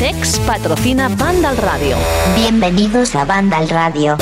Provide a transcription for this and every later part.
CEX patrocina Banda al Radio. Bienvenidos a Banda al Radio.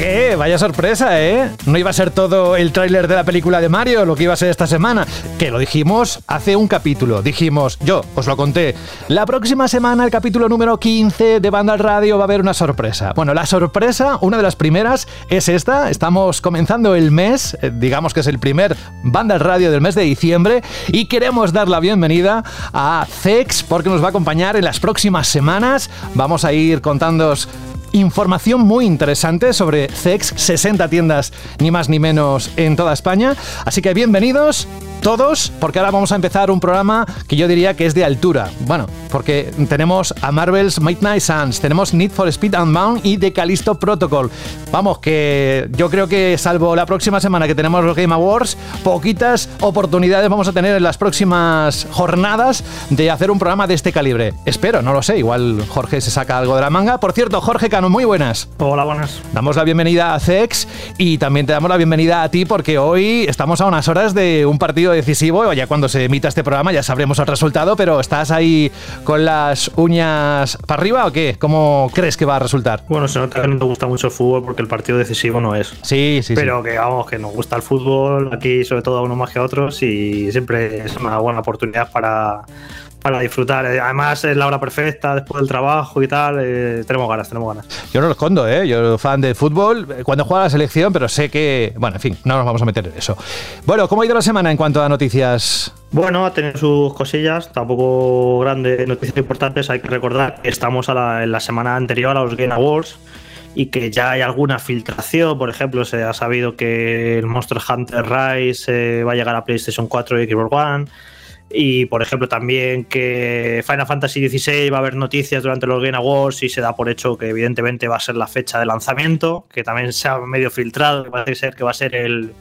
¿Qué? Vaya sorpresa, ¿eh? No iba a ser todo el tráiler de la película de Mario lo que iba a ser esta semana. Que lo dijimos hace un capítulo. Dijimos, yo os lo conté. La próxima semana, el capítulo número 15 de Banda al Radio, va a haber una sorpresa. Bueno, la sorpresa, una de las primeras, es esta. Estamos comenzando el mes, eh, digamos que es el primer Banda al Radio del mes de diciembre, y queremos dar la bienvenida a Zex porque nos va a acompañar en las próximas semanas. Vamos a ir contándoos información muy interesante sobre CEX, 60 tiendas ni más ni menos en toda España. Así que bienvenidos todos, porque ahora vamos a empezar un programa que yo diría que es de altura. Bueno, porque tenemos a Marvel's Midnight Suns, tenemos Need for Speed Unbound y The Callisto Protocol. Vamos, que yo creo que salvo la próxima semana que tenemos los Game Awards, poquitas oportunidades vamos a tener en las próximas jornadas de hacer un programa de este calibre. Espero, no lo sé, igual Jorge se saca algo de la manga. Por cierto, Jorge Cano, muy buenas. Hola, buenas. Damos la bienvenida a CEX y también te damos la bienvenida a ti porque hoy estamos a unas horas de un partido decisivo. Ya cuando se emita este programa ya sabremos el resultado, pero ¿estás ahí con las uñas para arriba o qué? ¿Cómo crees que va a resultar? Bueno, se nota que no te gusta mucho el fútbol porque el partido decisivo no es. Sí, sí, Pero que vamos, que nos gusta el fútbol, aquí sobre todo a uno más que a otros y siempre es una buena oportunidad para para disfrutar. Eh, Además es la hora perfecta después del trabajo y tal. eh, tenemos ganas, tenemos ganas. Yo no lo escondo, ¿eh? Yo soy fan de fútbol eh, cuando juega la selección, pero sé que... Bueno, en fin, no nos vamos a meter en eso. Bueno, ¿cómo ha ido la semana en cuanto a noticias? Bueno, ha tenido sus cosillas, tampoco grandes noticias importantes. Hay que recordar que estamos a la- en la semana anterior a los Game Awards y que ya hay alguna filtración. Por ejemplo, se ha sabido que el Monster Hunter Rise eh, va a llegar a PlayStation 4 y Xbox One. Y por ejemplo, también que Final Fantasy XVI va a haber noticias durante los Game Awards y se da por hecho que, evidentemente, va a ser la fecha de lanzamiento, que también se ha medio filtrado, que parece ser que va a ser el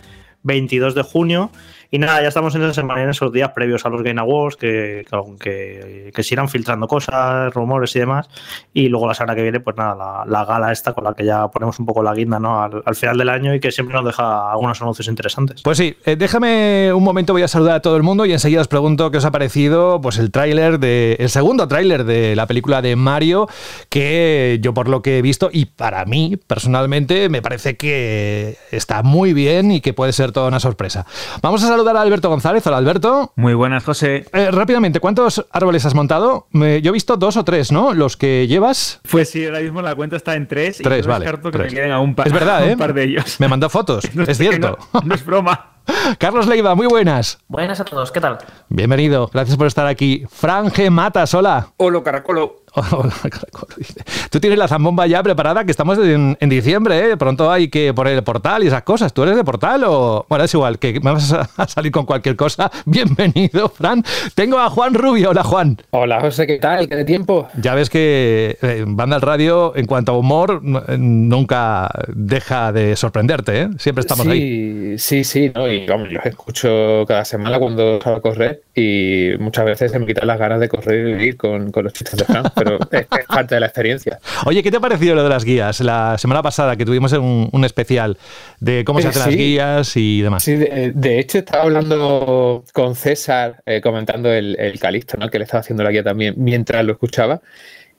22 de junio. Y nada, ya estamos en esa semana, en esos días previos a los Game Awards, que, que, que, se irán filtrando cosas, rumores y demás. Y luego la semana que viene, pues nada, la, la gala esta con la que ya ponemos un poco la guinda ¿no? al, al final del año y que siempre nos deja algunos anuncios interesantes. Pues sí, eh, déjame un momento, voy a saludar a todo el mundo y enseguida os pregunto qué os ha parecido pues el tráiler de el segundo tráiler de la película de Mario que yo por lo que he visto y para mí personalmente me parece que está muy bien y que puede ser toda una sorpresa. Vamos a saludar a Alberto González. Hola Alberto. Muy buenas, José. Eh, rápidamente, ¿cuántos árboles has montado? Yo he visto dos o tres, ¿no? Los que llevas. Pues sí, ahora mismo la cuenta está en tres. Tres, y no vale, descarto que tres. me queden a un par, Es verdad, un ¿eh? par de ellos. Me mandó fotos, No es cierto. No, no es broma. Carlos Leiva, muy buenas. Buenas a todos, ¿qué tal? Bienvenido, gracias por estar aquí. Fran G. Matas, hola. Hola, caracolo. Hola, caracol, dice. Tú tienes la zambomba ya preparada, que estamos en, en diciembre, ¿eh? Pronto hay que poner el portal y esas cosas. ¿Tú eres de portal o...? Bueno, es igual, que me vas a, salir con cualquier cosa. Bienvenido, Fran. Tengo a Juan Rubio. Hola, Juan. Hola, José, ¿qué tal? ¿Qué de tiempo? Ya ves que eh, Banda al Radio, en cuanto a humor, nunca deja de sorprenderte, ¿eh? Siempre estamos sí, ahí. Sí, sí, ¿no? Y vamos, yo os escucho cada semana cuando salgo a correr y muchas veces se me quitan las ganas de correr y vivir con, con los chistes de Fran, pero es, es parte de la experiencia. Oye, ¿qué te ha parecido lo de las guías? La semana pasada que tuvimos un, un especial de cómo se Eh, hacen sí. las guías y demás. Sí, de, de hecho estaba hablando con César, eh, comentando el, el Calixto, ¿no? Que le estaba haciendo la guía también mientras lo escuchaba.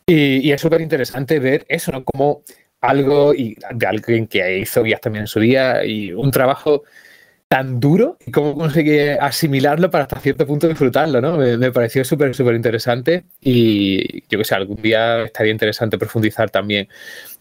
Y, y es súper interesante ver eso, ¿no? Como algo y de alguien que hizo guías también en su día y un trabajo tan duro y cómo consigue asimilarlo para hasta cierto punto disfrutarlo, ¿no? Me, pareció súper, súper interesante y yo que sé, algún día estaría interesante profundizar también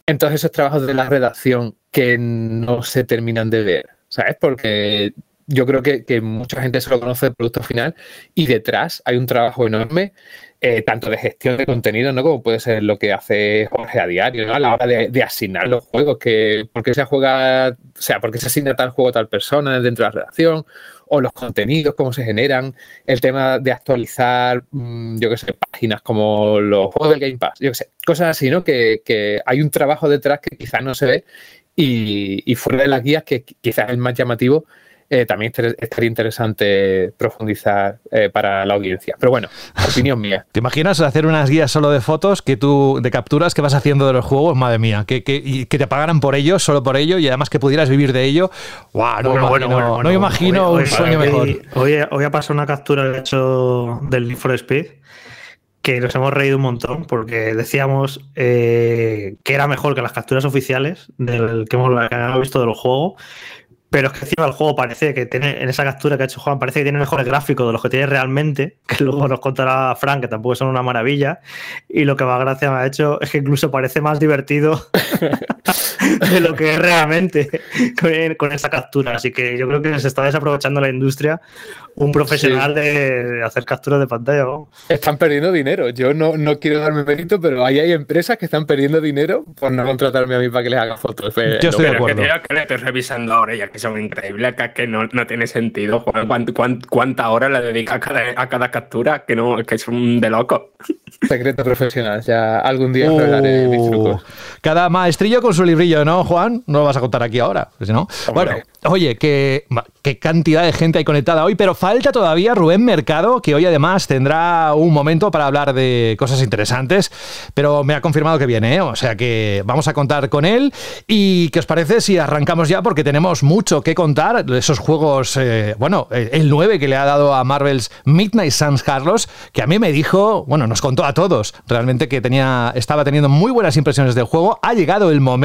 en esos trabajos de la redacción que no se terminan de ver, ¿sabes? Porque yo creo que, que mucha gente solo conoce el producto final y detrás hay un trabajo enorme, eh, tanto de gestión de contenido, ¿no? Como puede ser lo que hace Jorge a diario, ¿no? A la hora de, asignar los juegos, que por qué se juega, o sea, por qué se asigna tal juego a tal persona dentro de la redacción, o los contenidos, cómo se generan, el tema de actualizar, mm, yo qué sé, páginas como los juegos del Game Pass, yo qué sé, cosas así, ¿no? Que, que hay un trabajo detrás que quizás no se ve y, y fuera de las guías, que quizás es el más llamativo, eh, también estaría interesante profundizar eh, para la audiencia. Pero bueno, opinión mía. ¿Te imaginas hacer unas guías solo de fotos que tú, de capturas que vas haciendo de los juegos? Madre mía, que, que, y que te pagaran por ello, solo por ello, y además que pudieras vivir de ello. ¡Wow! No, me imagino, no imagino un sueño mejor. Hoy, hoy ha pasado una captura de hecho del Need for Speed que nos hemos reído un montón porque decíamos eh, que era mejor que las capturas oficiales del que hemos, que hemos visto del juego, pero es que encima el juego parece que tiene, en esa captura que ha hecho Juan, parece que tiene mejores gráficos de los que tiene realmente, que luego nos contará Frank, que tampoco son una maravilla. Y lo que más gracia me ha hecho es que incluso parece más divertido de lo que es realmente con, esa captura. Así que yo creo que se está desaprovechando la industria un profesional de hacer capturas de pantalla. Están perdiendo dinero. Yo no, no quiero darme mérito, pero ahí hay empresas que están perdiendo dinero por no contratarme a mí para que les haga fotos. Yo estoy de acuerdo. Que, le estoy revisando ahora ya que son increíbles, que, no, no, tiene sentido. ¿Cuánta, hora le dedica a cada, a cada captura? Que no, que es un de loco. Secreto profesional, ya algún día hablaré mis uh. trucos. Cada maestrillo con su librillo, ¿no, Juan? No lo vas a contar aquí ahora, si no. Bueno, oye, qué, qué cantidad de gente hay conectada hoy, pero falta todavía Rubén Mercado, que hoy además tendrá un momento para hablar de cosas interesantes, pero me ha confirmado que viene, ¿eh? o sea que vamos a contar con él. ¿Y qué os parece si arrancamos ya? Porque tenemos mucho que contar esos juegos, eh, bueno, el 9 que le ha dado a Marvel's Midnight Suns Carlos, que a mí me dijo, bueno, nos contó a todos realmente que tenía, estaba teniendo muy buenas impresiones del juego. Ha llegado el momento,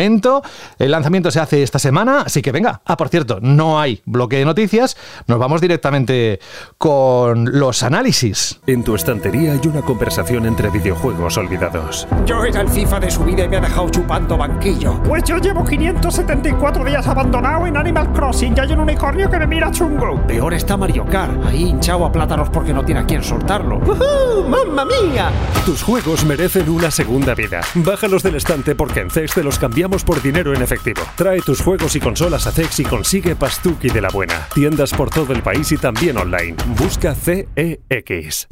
el lanzamiento se hace esta semana, así que venga. Ah, por cierto, no hay bloque de noticias, nos vamos directamente con los análisis. En tu estantería hay una conversación entre videojuegos olvidados. Yo era el FIFA de su vida y me ha dejado chupando banquillo. Pues yo llevo 574 días abandonado en Animal Crossing y hay un unicornio que me mira chungo. Peor está Mario Kart, ahí hinchado a plátanos porque no tiene a quien soltarlo. ¡Uh, ¡Mamma mía! Tus juegos merecen una segunda vida. Bájalos del estante porque en CEX te los cambiamos por dinero en efectivo. Trae tus juegos y consolas a CEX y consigue Pastuki de la buena. Tiendas por todo el país y también online. Busca CEX.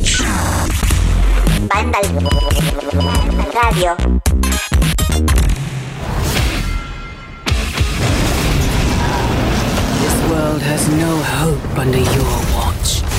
Radio. This world has no hope under your watch.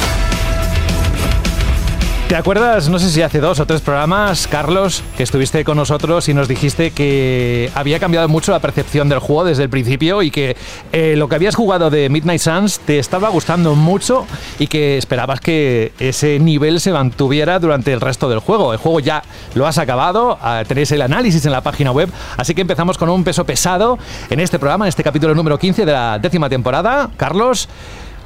¿Te acuerdas, no sé si hace dos o tres programas, Carlos, que estuviste con nosotros y nos dijiste que había cambiado mucho la percepción del juego desde el principio y que eh, lo que habías jugado de Midnight Suns te estaba gustando mucho y que esperabas que ese nivel se mantuviera durante el resto del juego? El juego ya lo has acabado, ah, tenéis el análisis en la página web, así que empezamos con un peso pesado en este programa, en este capítulo número 15 de la décima temporada. Carlos,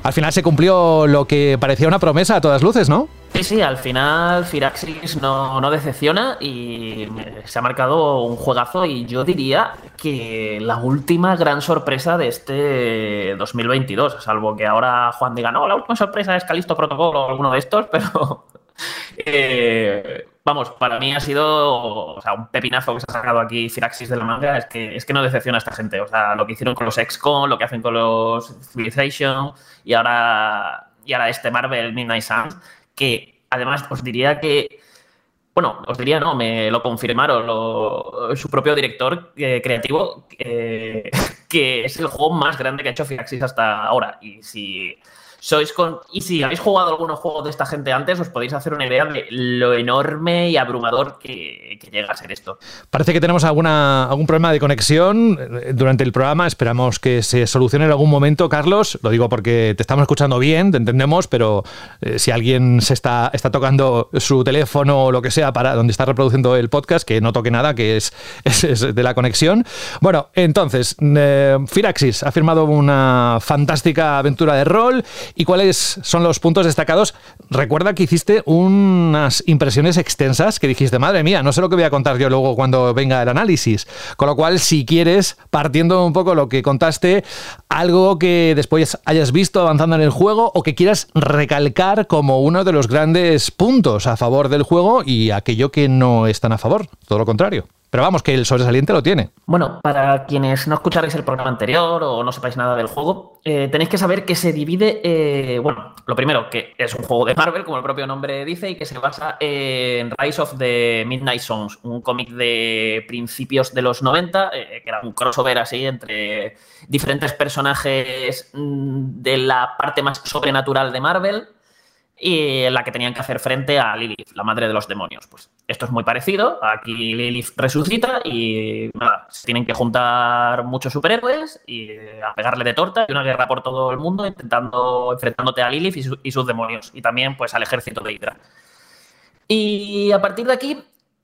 al final se cumplió lo que parecía una promesa a todas luces, ¿no? Sí, sí, al final Firaxis no, no, decepciona y se ha marcado un juegazo y yo diría que la última gran sorpresa de este 2022, salvo que ahora Juan diga, no, la última sorpresa es Calisto Protocol o alguno de estos, pero eh, vamos, para mí ha sido un pepinazo que se ha sacado aquí Firaxis de la manga, es que, es que no decepciona a esta gente, o sea, lo que hicieron con los XCOM, lo que hacen con los Civilization y ahora, y ahora este Marvel Midnight Suns que además os diría que, bueno, os diría, no, me lo confirmaron su propio director eh, creativo, eh, que es el juego más grande que ha hecho Firaxis hasta ahora. Y si sois con. Y si habéis jugado algunos juegos de esta gente antes, os podéis hacer una idea de lo enorme y abrumador que, llega a ser esto. Parece que tenemos alguna, algún problema de conexión eh, durante el programa. Esperamos que se solucione en algún momento, Carlos. Lo digo porque te estamos escuchando bien, te entendemos, pero eh, si alguien se está, está tocando su teléfono o lo que sea para donde está reproduciendo el podcast, que no toque nada, que es, es, de la conexión. Bueno, entonces, eh, Firaxis ha firmado una fantástica aventura de rol ¿Y cuáles son los puntos destacados? Recuerda que hiciste unas impresiones extensas que dijiste, madre mía, no sé lo que voy a contar yo luego cuando venga el análisis. Con lo cual, si quieres, partiendo un poco lo que contaste, algo que después hayas visto avanzando en el juego o que quieras recalcar como uno de los grandes puntos a favor del juego y aquello que no es tan a favor, todo lo contrario. Pero vamos, que el sobresaliente lo tiene. Bueno, para quienes no escucharéis el programa anterior o no sepáis nada del juego, eh, tenéis que saber que se divide, eh, bueno, lo primero, que es un juego de Marvel, como el propio nombre dice, y que se basa en Rise of the Midnight Suns, un cómic de principios de los 90, eh, que era un crossover así entre diferentes personajes mm, de la parte más sobrenatural de Marvel y la que tenían que hacer frente a Lilith, la madre de los demonios. Pues esto es muy parecido. Aquí Lilith resucita y nada, se tienen que juntar muchos superhéroes y a pegarle de torta y una guerra por todo el mundo intentando enfrentándote a Lilith y sus demonios y también pues al ejército de Hydra. Y a partir de aquí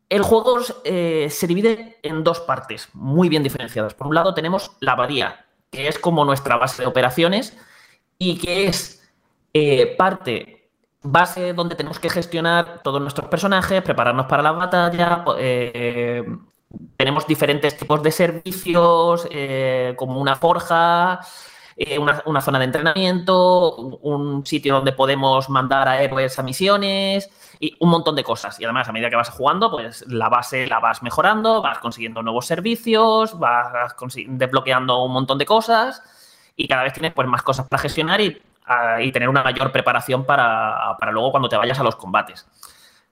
el juego eh, se divide en dos partes muy bien diferenciadas. Por un lado tenemos la abadía, que es como nuestra base de operaciones y que es eh, parte base donde tenemos que gestionar todos nuestros personajes, prepararnos para la batalla. eh, tenemos diferentes tipos de servicios, eh, como una forja, eh, una, una zona de entrenamiento, un, sitio donde podemos mandar a héroes a misiones y un montón de cosas. Y además, a medida que vas jugando, pues la base la vas mejorando, vas consiguiendo nuevos servicios, vas desbloqueando un montón de cosas y cada vez tienes pues más cosas para gestionar y, y tener una mayor preparación para, para luego cuando te vayas a los combates.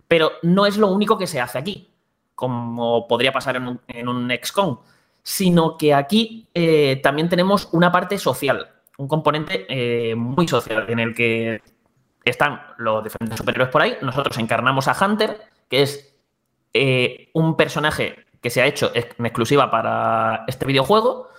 Pero no es lo único que se hace aquí, como podría pasar en un, en un XCOM, sino que aquí eh, también tenemos una parte social, un componente eh, muy social en el que están los diferentes superhéroes por ahí. Nosotros encarnamos a Hunter, que es eh, un personaje que se ha hecho en exclusiva para este videojuego.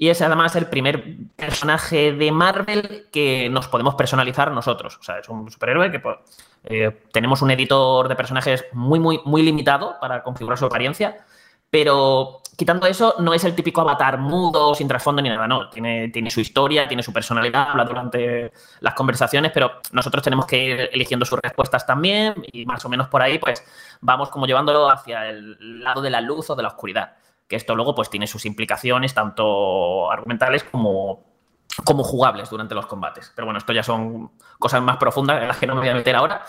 Y es además el primer personaje de Marvel que nos podemos personalizar nosotros. O sea, es un superhéroe que pues, eh, tenemos un editor de personajes muy, muy, muy limitado para configurar su apariencia. Pero quitando eso, no es el típico avatar mudo, sin trasfondo ni nada, no. Tiene, tiene su historia, tiene su personalidad, habla durante las conversaciones, pero nosotros tenemos que ir eligiendo sus respuestas también y más o menos por ahí, pues vamos como llevándolo hacia el lado de la luz o de la oscuridad. Que esto luego pues tiene sus implicaciones tanto argumentales como, como jugables durante los combates. Pero bueno, esto ya son cosas más profundas en las que no me voy a meter ahora.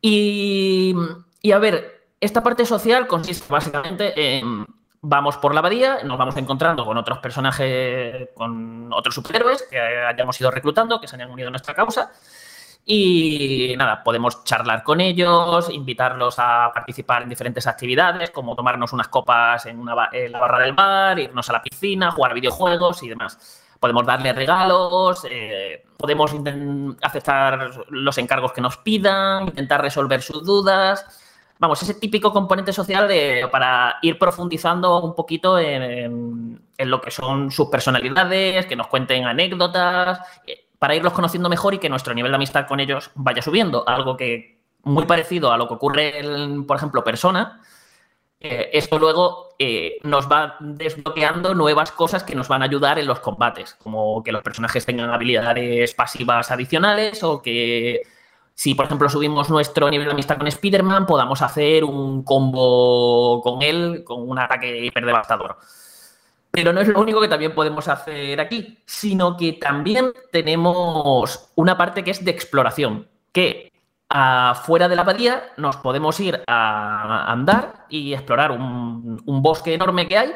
Y, y a ver, esta parte social consiste básicamente en vamos por la abadía, nos vamos encontrando con otros personajes, con otros superhéroes que hayamos ido reclutando, que se hayan unido a nuestra causa. Y nada, podemos charlar con ellos, invitarlos a participar en diferentes actividades, como tomarnos unas copas en, una en la barra del bar, irnos a la piscina, jugar videojuegos y demás. Podemos darle regalos, eh, podemos aceptar los encargos que nos pidan, intentar resolver sus dudas. Vamos, ese típico componente social de, para ir profundizando un poquito en, en- en lo que son sus personalidades, que nos cuenten anécdotas, eh, para irlos conociendo mejor y que nuestro nivel de amistad con ellos vaya subiendo. Algo que muy parecido a lo que ocurre en, por ejemplo, Persona. eh, esto luego eh, nos va desbloqueando nuevas cosas que nos van a ayudar en los combates, como que los personajes tengan habilidades pasivas adicionales o que si, por ejemplo, subimos nuestro nivel de amistad con Spider-Man, podamos hacer un combo con él con un ataque hiperdevastador. Pero no es lo único que también podemos hacer aquí, sino que también tenemos una parte que es de exploración, que afuera de la abadía nos podemos ir a andar y explorar un, un bosque enorme que hay.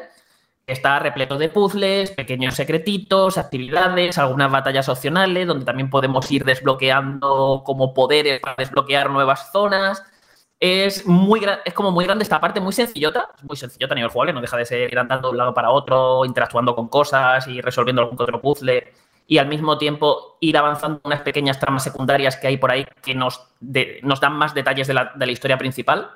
que Está repleto de puzzles, pequeños secretitos, actividades, algunas batallas opcionales, donde también podemos ir desbloqueando como poderes para desbloquear nuevas zonas. Es muy es como muy grande esta parte, muy sencillota, muy sencillota a nivel jugable, no deja de ser ir andando de un lado para otro, interactuando con cosas y resolviendo algún otro puzzle y al mismo tiempo ir avanzando unas pequeñas tramas secundarias que hay por ahí que nos, nos dan más detalles de la, de la historia principal.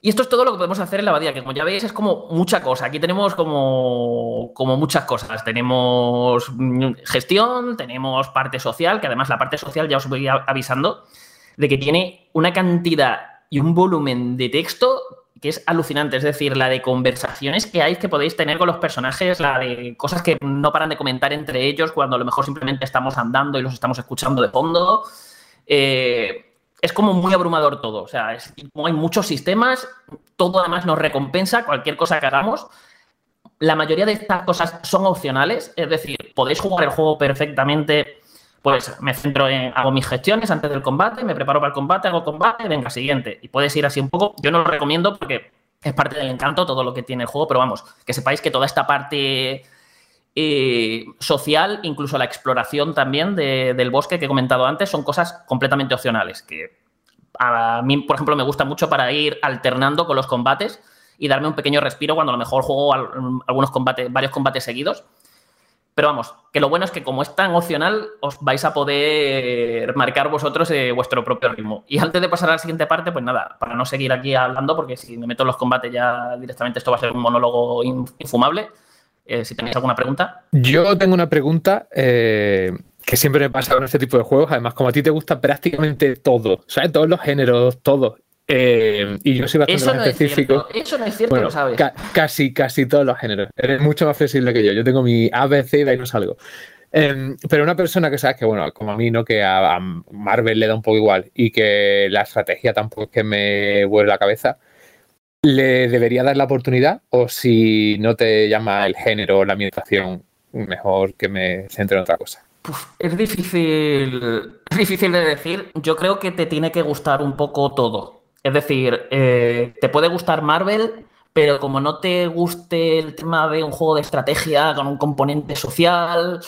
Y esto es todo lo que podemos hacer en la abadía, que como ya veis es como mucha cosa. Aquí tenemos como, como muchas cosas. Tenemos mm, gestión, tenemos parte social, que además la parte social ya os voy avisando de que tiene una cantidad y un volumen de texto que es alucinante. Es decir, la de conversaciones que hay que podéis tener con los personajes, la de cosas que no paran de comentar entre ellos cuando a lo mejor simplemente estamos andando y los estamos escuchando de fondo. Eh, es como muy abrumador todo. O sea, como hay muchos sistemas, todo además nos recompensa cualquier cosa que hagamos. La mayoría de estas cosas son opcionales, es decir, podéis jugar el juego perfectamente. Pues me centro en, hago mis gestiones antes del combate, me preparo para el combate, hago combate, venga, siguiente. Y puedes ir así un poco. Yo no lo recomiendo porque es parte del encanto, todo lo que tiene el juego, pero vamos, que sepáis que toda esta parte eh, social, incluso la exploración también de- del bosque que he comentado antes, son cosas completamente opcionales, que a mí, por ejemplo, me gusta mucho para ir alternando con los combates y darme un pequeño respiro cuando a lo mejor juego al- algunos combates, varios combates seguidos. Pero vamos, que lo bueno es que como es tan opcional, os vais a poder marcar vosotros eh, vuestro propio ritmo. Y antes de pasar a la siguiente parte, pues nada, para no seguir aquí hablando, porque si me meto en los combates ya directamente esto va a ser un monólogo in- infumable. Eh, si tenéis alguna pregunta. Yo tengo una pregunta eh, que siempre me pasa con este tipo de juegos. Además, como a ti te gusta prácticamente todo, ¿sabes? Todos los géneros, todo. Eh, y yo soy bastante Eso más no es específico. eso no es cierto, Bueno, lo sabes. ca- casi, casi todos los géneros. Eres mucho más flexible que yo. Yo tengo mi ABC y de ahí no salgo. Em, pero una persona que sabes que, bueno, como a mí, ¿no? Que a, a Marvel le da un poco igual y que la estrategia tampoco es que me vuelve la cabeza, ¿le debería dar la oportunidad? O si no te llama el género o la ambientación, mejor que me centre en otra cosa. Es difícil, es difícil de decir. Yo creo que te tiene que gustar un poco todo. Es decir, eh, te puede gustar Marvel, pero como no te guste el tema de un juego de estrategia con un componente social,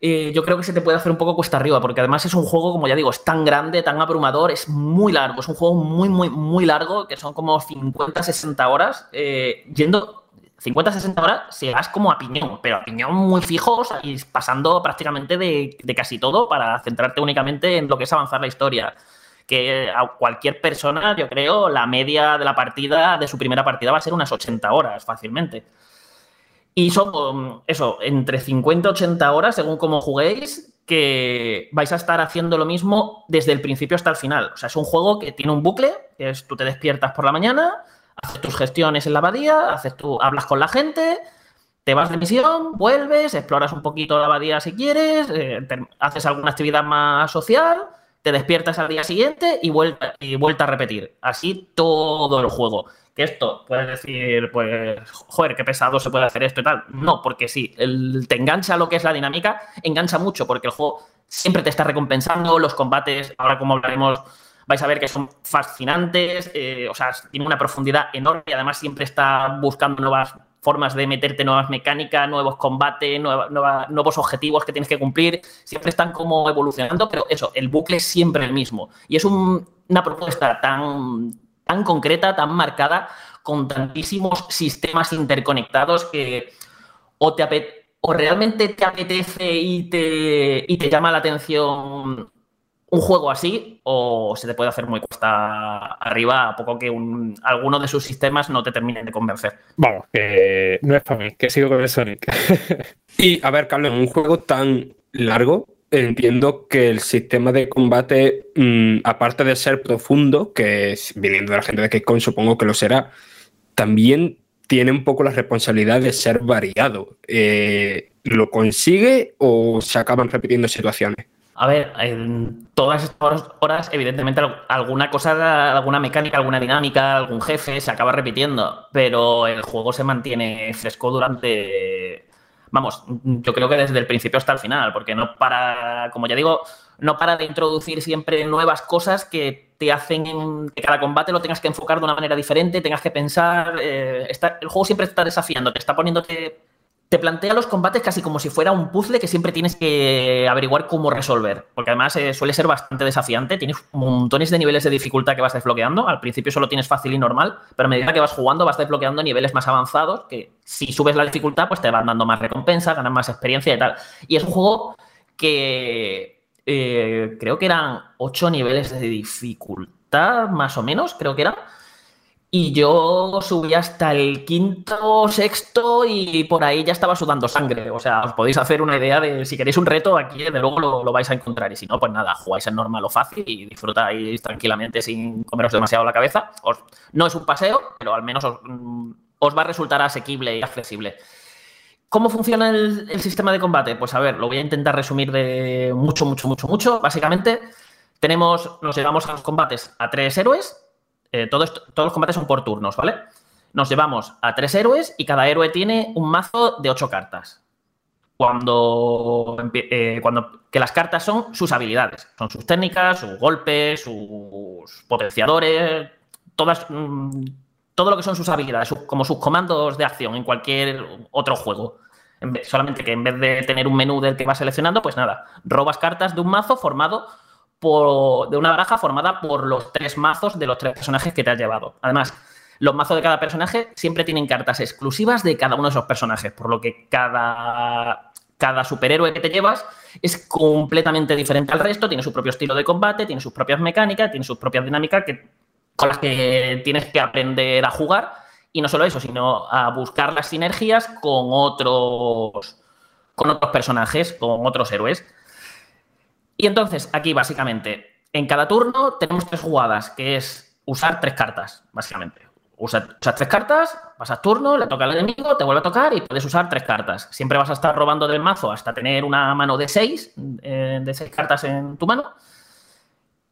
eh, yo creo que se te puede hacer un poco cuesta arriba, porque además es un juego, como ya digo, es tan grande, tan abrumador, es muy largo, es un juego muy, muy, muy largo, que son como 50, 60 horas, eh, yendo 50, 60 horas, si vas como a piñón, pero a piñón muy fijo, o sea, y pasando prácticamente de casi todo para centrarte únicamente en lo que es avanzar la historia. Que a cualquier persona, yo creo, la media de la partida, de su primera partida, va a ser unas 80 horas fácilmente. Y son, um, eso, entre 50 y 80 horas, según cómo juguéis, que vais a estar haciendo lo mismo desde el principio hasta el final. O sea, es un juego que tiene un bucle, que es tú te despiertas por la mañana, haces tus gestiones en la abadía, haces tú, hablas con la gente, te vas de misión, vuelves, exploras un poquito la abadía si quieres, eh, haces alguna actividad más social, te despiertas al día siguiente y vuelta, y vuelta a repetir. Así todo el juego. Que esto, puedes decir, pues, joder, qué pesado se puede hacer esto y tal. No, porque sí, el- te engancha lo que es la dinámica, engancha mucho porque el juego siempre te está recompensando, los combates, ahora como hablaremos, vais a ver que son fascinantes, eh, o sea, tiene una profundidad enorme y además siempre está buscando nuevas formas de meterte nuevas mecánicas, nuevos combates, nuevos objetivos que tienes que cumplir, siempre están como evolucionando, pero eso, el bucle es siempre el mismo. Y es un- una propuesta tan, tan concreta, tan marcada, con tantísimos sistemas interconectados que o, te ape- o realmente te apetece y te, y te llama la atención un juego así o se te puede hacer muy cuesta arriba a poco que un- alguno de sus sistemas no te terminen de convencer. Vamos, que no es para mí, que sigo con el Sonic. Y a ver, Carlos, en un juego tan largo, entiendo que el sistema de combate, mm, aparte de ser profundo, que viniendo de la gente de Capcom supongo que lo será, también tiene un poco la responsabilidad de ser variado. Eh, ¿Lo consigue o se acaban repitiendo situaciones? A ver, en todas estas horas, evidentemente, al- alguna cosa, alguna mecánica, alguna dinámica, algún jefe se acaba repitiendo, pero el juego se mantiene fresco durante. Vamos, yo creo que desde el principio hasta el final, porque no para, como ya digo, no para de introducir siempre nuevas cosas que te hacen en- que cada combate lo tengas que enfocar de una manera diferente, tengas que pensar. eh, el juego siempre está desafiando, te está poniéndote te plantea los combates casi como si fuera un puzzle que siempre tienes que averiguar cómo resolver. Porque además eh, suele ser bastante desafiante. Tienes montones de niveles de dificultad que vas desbloqueando. Al principio solo tienes fácil y normal, pero a medida que vas jugando vas desbloqueando niveles más avanzados que si subes la dificultad pues te van dando más recompensa, ganas más experiencia y tal. Y es un juego que eh, creo que eran ocho niveles de dificultad, más o menos, creo que era. Y yo subí hasta el quinto, sexto y por ahí ya estaba sudando sangre. O sea, os podéis hacer una idea de si queréis un reto, aquí de luego lo, lo vais a encontrar. Y si no, pues nada, jugáis en normal o fácil y disfrutáis tranquilamente sin comeros demasiado la cabeza. Os- no es un paseo, pero al menos os, mm, os va a resultar asequible y accesible. ¿Cómo funciona el, el sistema de combate? Pues a ver, lo voy a intentar resumir de mucho, mucho, mucho, mucho. Básicamente, tenemos, nos llevamos a los combates a tres héroes. Eh, todos los combates son por turnos, ¿vale? Nos llevamos a tres héroes y cada héroe tiene un mazo de ocho cartas. Cuando, eh, cuando que las cartas son sus habilidades, son sus técnicas, sus golpes, sus potenciadores, todas, mm, todo lo que son sus habilidades, como sus comandos de acción en cualquier otro juego. Solamente que en vez de tener un menú del que vas seleccionando, pues nada, robas cartas de un mazo formado de una baraja formada por los tres mazos de los tres personajes que te has llevado. Además, los mazos de cada personaje siempre tienen cartas exclusivas de cada uno de esos personajes, por lo que cada, cada superhéroe que te llevas es completamente diferente al resto, tiene su propio estilo de combate, tiene sus propias mecánicas, tiene sus propias dinámicas que, con las que tienes que aprender a jugar. Y no solo eso, sino a buscar las sinergias con otros, con otros personajes, con otros héroes. Y entonces, aquí básicamente, en cada turno tenemos tres jugadas, que es usar tres cartas, básicamente. Usa- Usas tres cartas, pasas turno, le toca al enemigo, te vuelve a tocar y puedes usar tres cartas. Siempre vas a estar robando del mazo hasta tener una mano de seis, eh, de seis cartas en tu mano.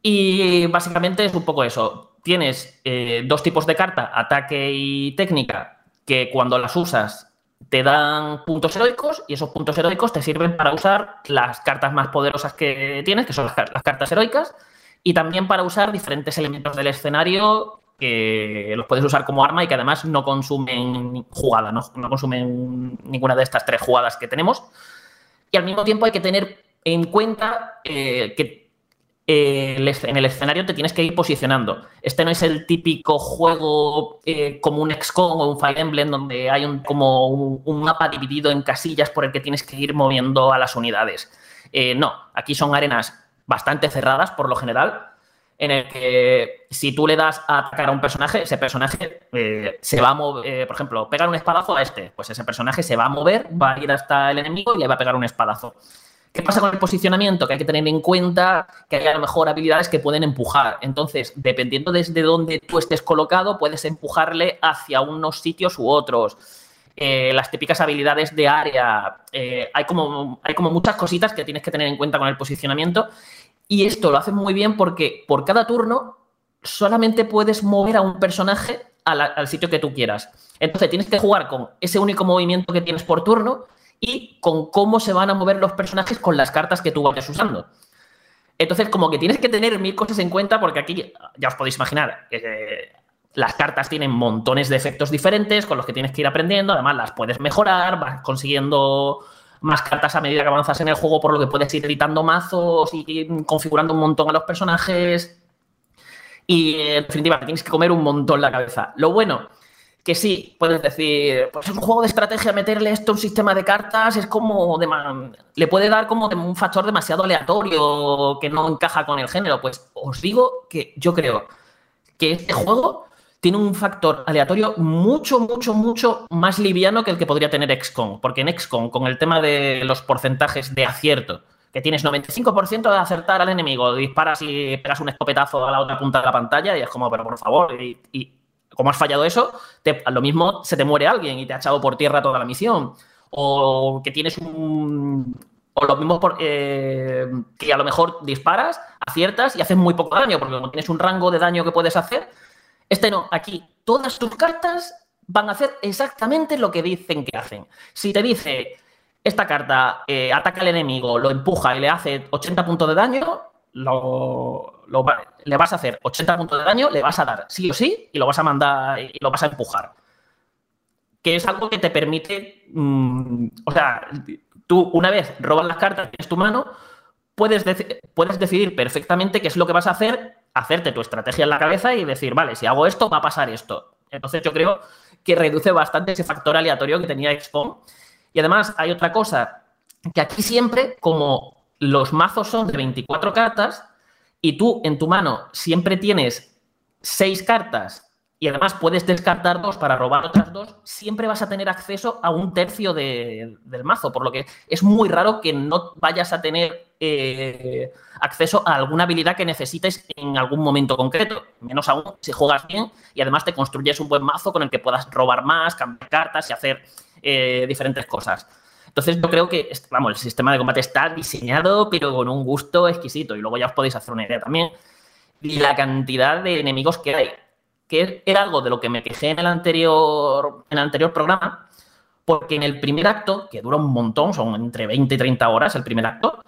Y básicamente es un poco eso. Tienes eh, dos tipos de carta, ataque y técnica, que cuando las usas te dan puntos heroicos y esos puntos heroicos te sirven para usar las cartas más poderosas que tienes, que son las, car- las cartas heroicas, y también para usar diferentes elementos del escenario que los puedes usar como arma y que además no consumen jugada, no, no consumen ninguna de estas tres jugadas que tenemos. Y al mismo tiempo hay que tener en cuenta eh, que en el escenario te tienes que ir posicionando. Este no es el típico juego eh, como un XCOM o un Fire Emblem donde hay un, como un, mapa dividido en casillas por el que tienes que ir moviendo a las unidades. Eh, no, aquí son arenas bastante cerradas por lo general, en el que si tú le das a atacar a un personaje, ese personaje eh, se va a mover, por ejemplo, pegar un espadazo a este, pues ese personaje se va a mover, va a ir hasta el enemigo y le va a pegar un espadazo. ¿Qué pasa con el posicionamiento? Que hay que tener en cuenta que hay a lo mejor habilidades que pueden empujar. Entonces, dependiendo desde dónde tú estés colocado, puedes empujarle hacia unos sitios u otros. Eh, las típicas habilidades de área. eh, hay, como, hay como muchas cositas que tienes que tener en cuenta con el posicionamiento. Y esto lo hacen muy bien porque por cada turno solamente puedes mover a un personaje a la- al sitio que tú quieras. Entonces tienes que jugar con ese único movimiento que tienes por turno y con cómo se van a mover los personajes con las cartas que tú vayas usando. Entonces, como que tienes que tener mil cosas en cuenta, porque aquí ya os podéis imaginar eh, las cartas tienen montones de efectos diferentes con los que tienes que ir aprendiendo. Además, las puedes mejorar, vas consiguiendo más cartas a medida que avanzas en el juego, por lo que puedes ir editando mazos y configurando un montón a los personajes. Y en definitiva, tienes que comer un montón la cabeza. Lo bueno, que sí, puedes decir, pues es un juego de estrategia, meterle esto a un sistema de cartas es como, dema- le puede dar como de un factor demasiado aleatorio que no encaja con el género. Pues os digo que yo creo que este juego tiene un factor aleatorio mucho, mucho, mucho más liviano que el que podría tener XCOM. Porque en XCOM, con el tema de los porcentajes de acierto, que tienes 95% de acertar al enemigo, disparas y pegas un escopetazo a la otra punta de la pantalla y es como, pero por favor, y como has fallado eso, te- lo mismo se te muere alguien y te ha echado por tierra toda la misión. O que tienes un... O lo mismo por, eh, que a lo mejor disparas, aciertas y haces muy poco daño, porque como tienes un rango de daño que puedes hacer, este no, aquí todas tus cartas van a hacer exactamente lo que dicen que hacen. Si te dice esta carta eh, ataca al enemigo, lo empuja y le hace 80 puntos de daño, lo, le vas a hacer 80 puntos de daño, le vas a dar sí o sí y lo vas a mandar y lo vas a empujar. Que es algo que te permite, mm, o sea, tú una vez robas las cartas tienes tu mano, puedes, puedes decidir perfectamente qué es lo que vas a hacer, hacerte tu estrategia en la cabeza y decir, vale, si hago esto, va a pasar esto. Entonces yo creo que reduce bastante ese factor aleatorio que tenía XCOM. Y además hay otra cosa, que aquí siempre, como los mazos son de 24 cartas, y tú en tu mano siempre tienes 6 cartas y además puedes descartar dos para robar otras dos, siempre vas a tener acceso a un tercio de- del mazo, por lo que es muy raro que no vayas a tener eh, acceso a alguna habilidad que necesites en algún momento concreto, menos aún si juegas bien y además te construyes un buen mazo con el que puedas robar más, cambiar cartas y hacer eh, diferentes cosas. Entonces yo creo que, vamos, el sistema de combate está diseñado, pero con un gusto exquisito. Y luego ya os podéis hacer una idea también. Y la cantidad de enemigos que hay, que era algo de lo que me quejé en el anterior, en el anterior programa, porque en el primer acto, que dura un montón, son entre 20 y 30 horas el primer acto,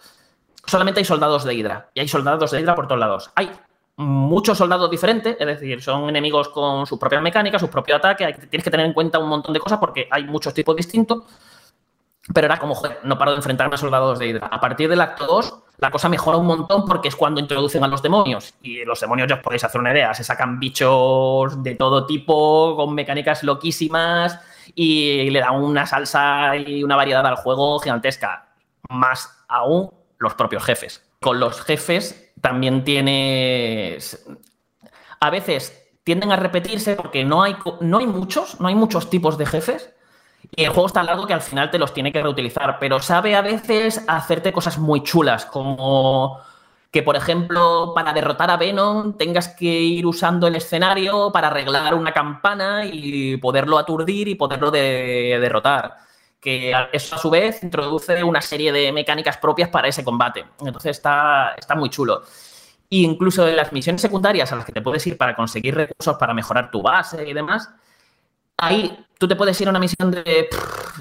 solamente hay soldados de Hydra. Y hay soldados de Hydra por todos lados. Hay muchos soldados diferentes, es decir, son enemigos con sus propias mecánicas, su propio ataque, hay- tienes que tener en cuenta un montón de cosas porque hay muchos tipos distintos, pero era como, joder, no paro de enfrentarme a soldados de Hydra. A partir del acto 2, la cosa mejora un montón porque es cuando introducen a los demonios. Y los demonios ya os podéis hacer una idea, se sacan bichos de todo tipo, con mecánicas loquísimas, y le dan una salsa y una variedad al juego gigantesca. Más aún los propios jefes. Con los jefes también tienes... A veces tienden a repetirse porque no hay, no hay muchos, no hay muchos tipos de jefes. Y el juego es tan largo que al final te los tiene que reutilizar, pero sabe a veces hacerte cosas muy chulas, como que, por ejemplo, para derrotar a Venom tengas que ir usando el escenario para arreglar una campana y poderlo aturdir y poderlo de- derrotar. Que eso a su vez introduce una serie de mecánicas propias para ese combate. Entonces está, está muy chulo. E incluso en las misiones secundarias a las que te puedes ir para conseguir recursos para mejorar tu base y demás, ahí tú te puedes ir a una misión de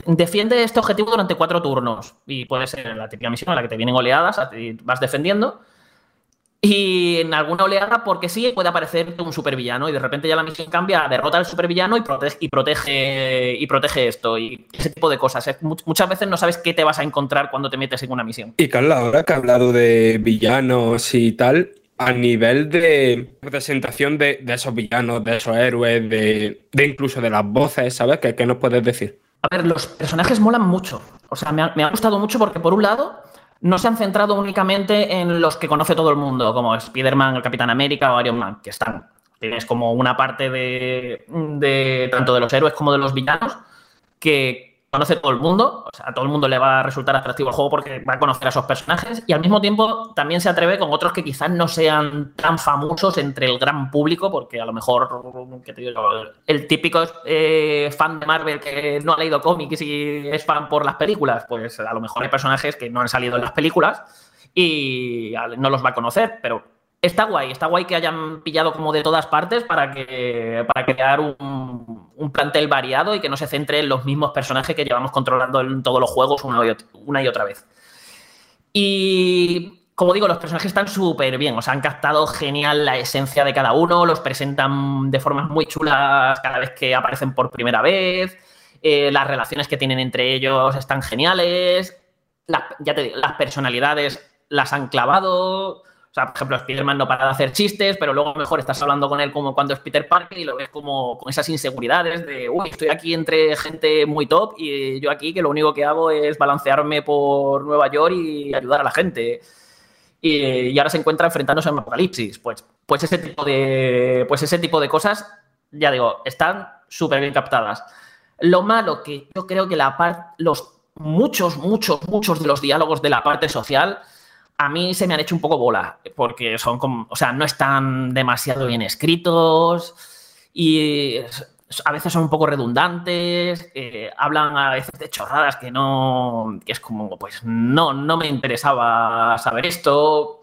defiende este objetivo durante cuatro turnos. Y puede ser la típica misión en la que te vienen oleadas, ti vas defendiendo. Y en alguna oleada, porque sí, puede aparecer un supervillano y de repente ya la misión cambia, derrota al supervillano y protege, y protege, y protege esto y ese tipo de cosas. Muchas veces no sabes qué te vas a encontrar cuando te metes en una misión. Y Carla, ahora que ha hablado de villanos y tal, a nivel de presentación de, de esos villanos, de esos héroes, de, de incluso de las voces, ¿sabes? ¿Qué, qué nos puedes decir? A ver, los personajes molan mucho. O sea, me ha, me ha gustado mucho porque, por un lado, no se han centrado únicamente en los que conoce todo el mundo, como Spider-Man, el Capitán América o Iron Man, que están. Tienes como una parte de, de tanto de los héroes como de los villanos que conoce todo el mundo. O sea, a todo el mundo le va a resultar atractivo el juego porque va a conocer a esos personajes y al mismo tiempo también se atreve con otros que quizás no sean tan famosos entre el gran público, porque a lo mejor ¿qué te digo? el típico eh, fan de Marvel que no ha leído cómics y es fan por las películas, pues a lo mejor hay personajes que no han salido en las películas y no los va a conocer, pero está guay, está guay que hayan pillado como de todas partes para, que, para crear un, plantel variado y que no se centre en los mismos personajes que llevamos controlando en todos los juegos una y, otra vez. Y como digo, los personajes están súper bien, o sea, han captado genial la esencia de cada uno, los presentan de formas muy chulas cada vez que aparecen por primera vez, eh, las relaciones que tienen entre ellos están geniales, ya te digo, las personalidades las han clavado. O sea, por ejemplo, Spider-Man no para de hacer chistes, pero luego mejor estás hablando con él como cuando es Peter Parker y lo ves como con esas inseguridades de, uy, estoy aquí entre gente muy top y yo aquí que lo único que hago es balancearme por Nueva York y ayudar a la gente. Y, y ahora se encuentra enfrentándose a un apocalipsis. Pues, pues, ese tipo de, pues ese tipo de cosas, ya digo, están súper bien captadas. Lo malo que yo creo que la parte, los muchos, muchos, muchos de los diálogos de la parte social a mí se me han hecho un poco bola, porque son como, o sea, no están demasiado bien escritos y a veces son un poco redundantes, eh, hablan a veces de chorradas que no, que es como, pues no, no me interesaba saber esto.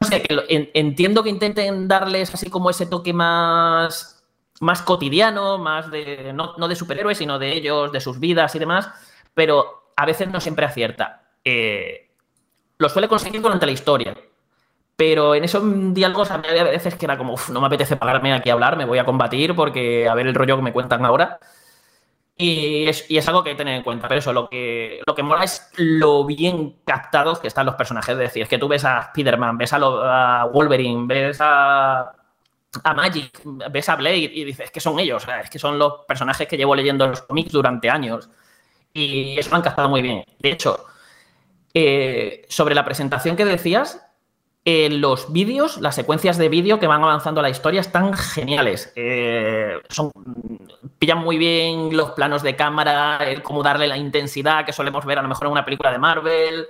No sé, que entiendo que intenten darles así como ese toque más, más cotidiano, más de, no, no de superhéroes, sino de ellos, de sus vidas y demás, pero a veces no siempre acierta. Eh, lo suele conseguir durante la historia. Pero en esos diálogos a mí había veces que era como, "Uf, no me apetece pagarme aquí a hablar, me voy a combatir porque a ver el rollo que me cuentan ahora. Y es, algo que hay que tener en cuenta. Pero eso, lo que, lo que mola es lo bien captados que están los personajes. Es decir, es que tú ves a Spider-Man, ves a, Wolverine, ves a, Magic, ves a Blade y dices, es que son ellos, es que son los personajes que llevo leyendo en los cómics durante años. Y eso lo han captado muy bien. De hecho, eh, sobre la presentación que decías, eh, los vídeos, las secuencias de vídeo que van avanzando la historia están geniales. Eh, son, pillan muy bien los planos de cámara, el cómo darle la intensidad que solemos ver a lo mejor en una película de Marvel,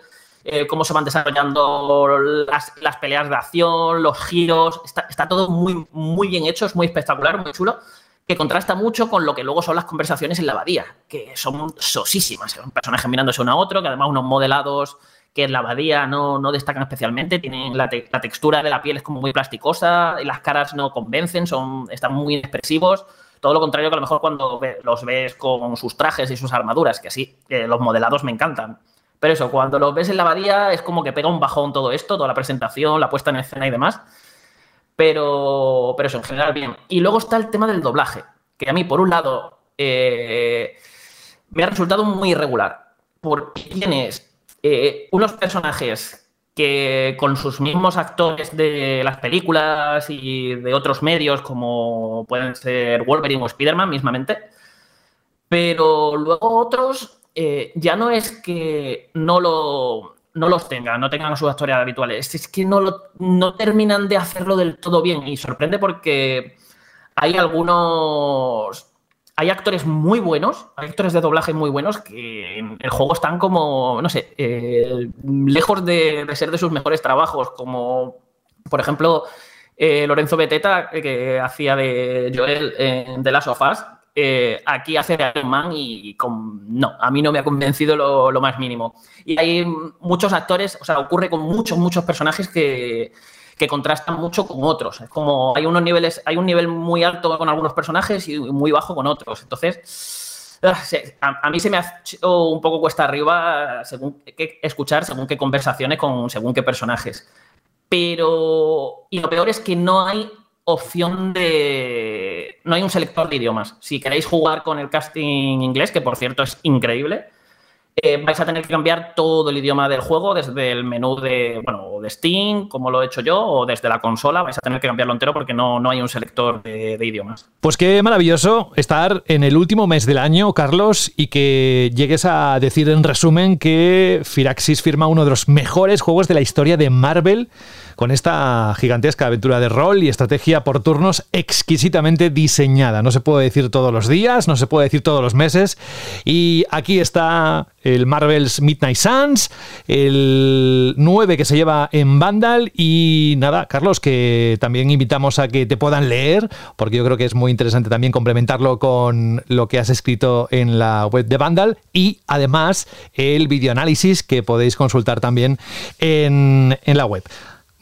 cómo se van desarrollando las, las peleas de acción, los giros. Está, está todo muy, muy bien hecho, es muy espectacular, muy chulo que contrasta mucho con lo que luego son las conversaciones en la abadía, que son sosísimas. Un personaje mirándose uno a otro, que además unos modelados que en la abadía no, no destacan especialmente, tienen la, la textura de la piel es como muy plasticosa, y las caras no convencen, son, están muy expresivos. Todo lo contrario que a lo mejor cuando ve- los ves con sus trajes y sus armaduras, que sí, que los modelados me encantan. Pero eso, cuando los ves en la abadía es como que pega un bajón todo esto, toda la presentación, la puesta en escena y demás. Pero, pero eso, en general, bien. Y luego está el tema del doblaje, que a mí, por un lado, eh, me ha resultado muy irregular. Porque tienes eh, unos personajes que con sus mismos actores de las películas y de otros medios, como pueden ser Wolverine o Spider-Man mismamente, pero luego otros eh, ya no es que no, lo, no los tengan, no tengan sus actores habituales, es que no, lo, no terminan de hacerlo del todo bien. Y sorprende porque hay algunos hay actores muy buenos, hay actores de doblaje muy buenos que en el juego están como, no sé, eh, lejos de, ser de sus mejores trabajos, como por ejemplo eh, Lorenzo Beteta, que hacía de Joel en The Last of Us, eh, aquí hace de Iron Man y no, a mí no me ha convencido lo, más mínimo. Y hay muchos actores, o sea, ocurre con muchos, muchos personajes que, que contrastan mucho con otros. Es como hay unos niveles, hay un nivel muy alto con algunos personajes y muy bajo con otros. Entonces, a, a mí se me ha hecho un poco cuesta arriba según qué escuchar, según qué conversaciones con según qué personajes. Pero, y lo peor es que no hay opción de. No hay un selector de idiomas. Si queréis jugar con el casting inglés, que por cierto es increíble, eh, vais a tener que cambiar todo el idioma del juego desde el menú de, bueno, de Steam, como lo he hecho yo, o desde la consola. Vais a tener que cambiarlo entero porque no, no hay un selector de, de, idiomas. Pues qué maravilloso estar en el último mes del año, Carlos, y que llegues a decir en resumen que Firaxis firma uno de los mejores juegos de la historia de Marvel con esta gigantesca aventura de rol y estrategia por turnos exquisitamente diseñada. No se puede decir todos los días, no se puede decir todos los meses. Y aquí está el Marvel's Midnight Suns, el 9 que se lleva en Vandal y nada, Carlos, que también invitamos a que te puedan leer, porque yo creo que es muy interesante también complementarlo con lo que has escrito en la web de Vandal y además el videoanálisis que podéis consultar también en, en la web.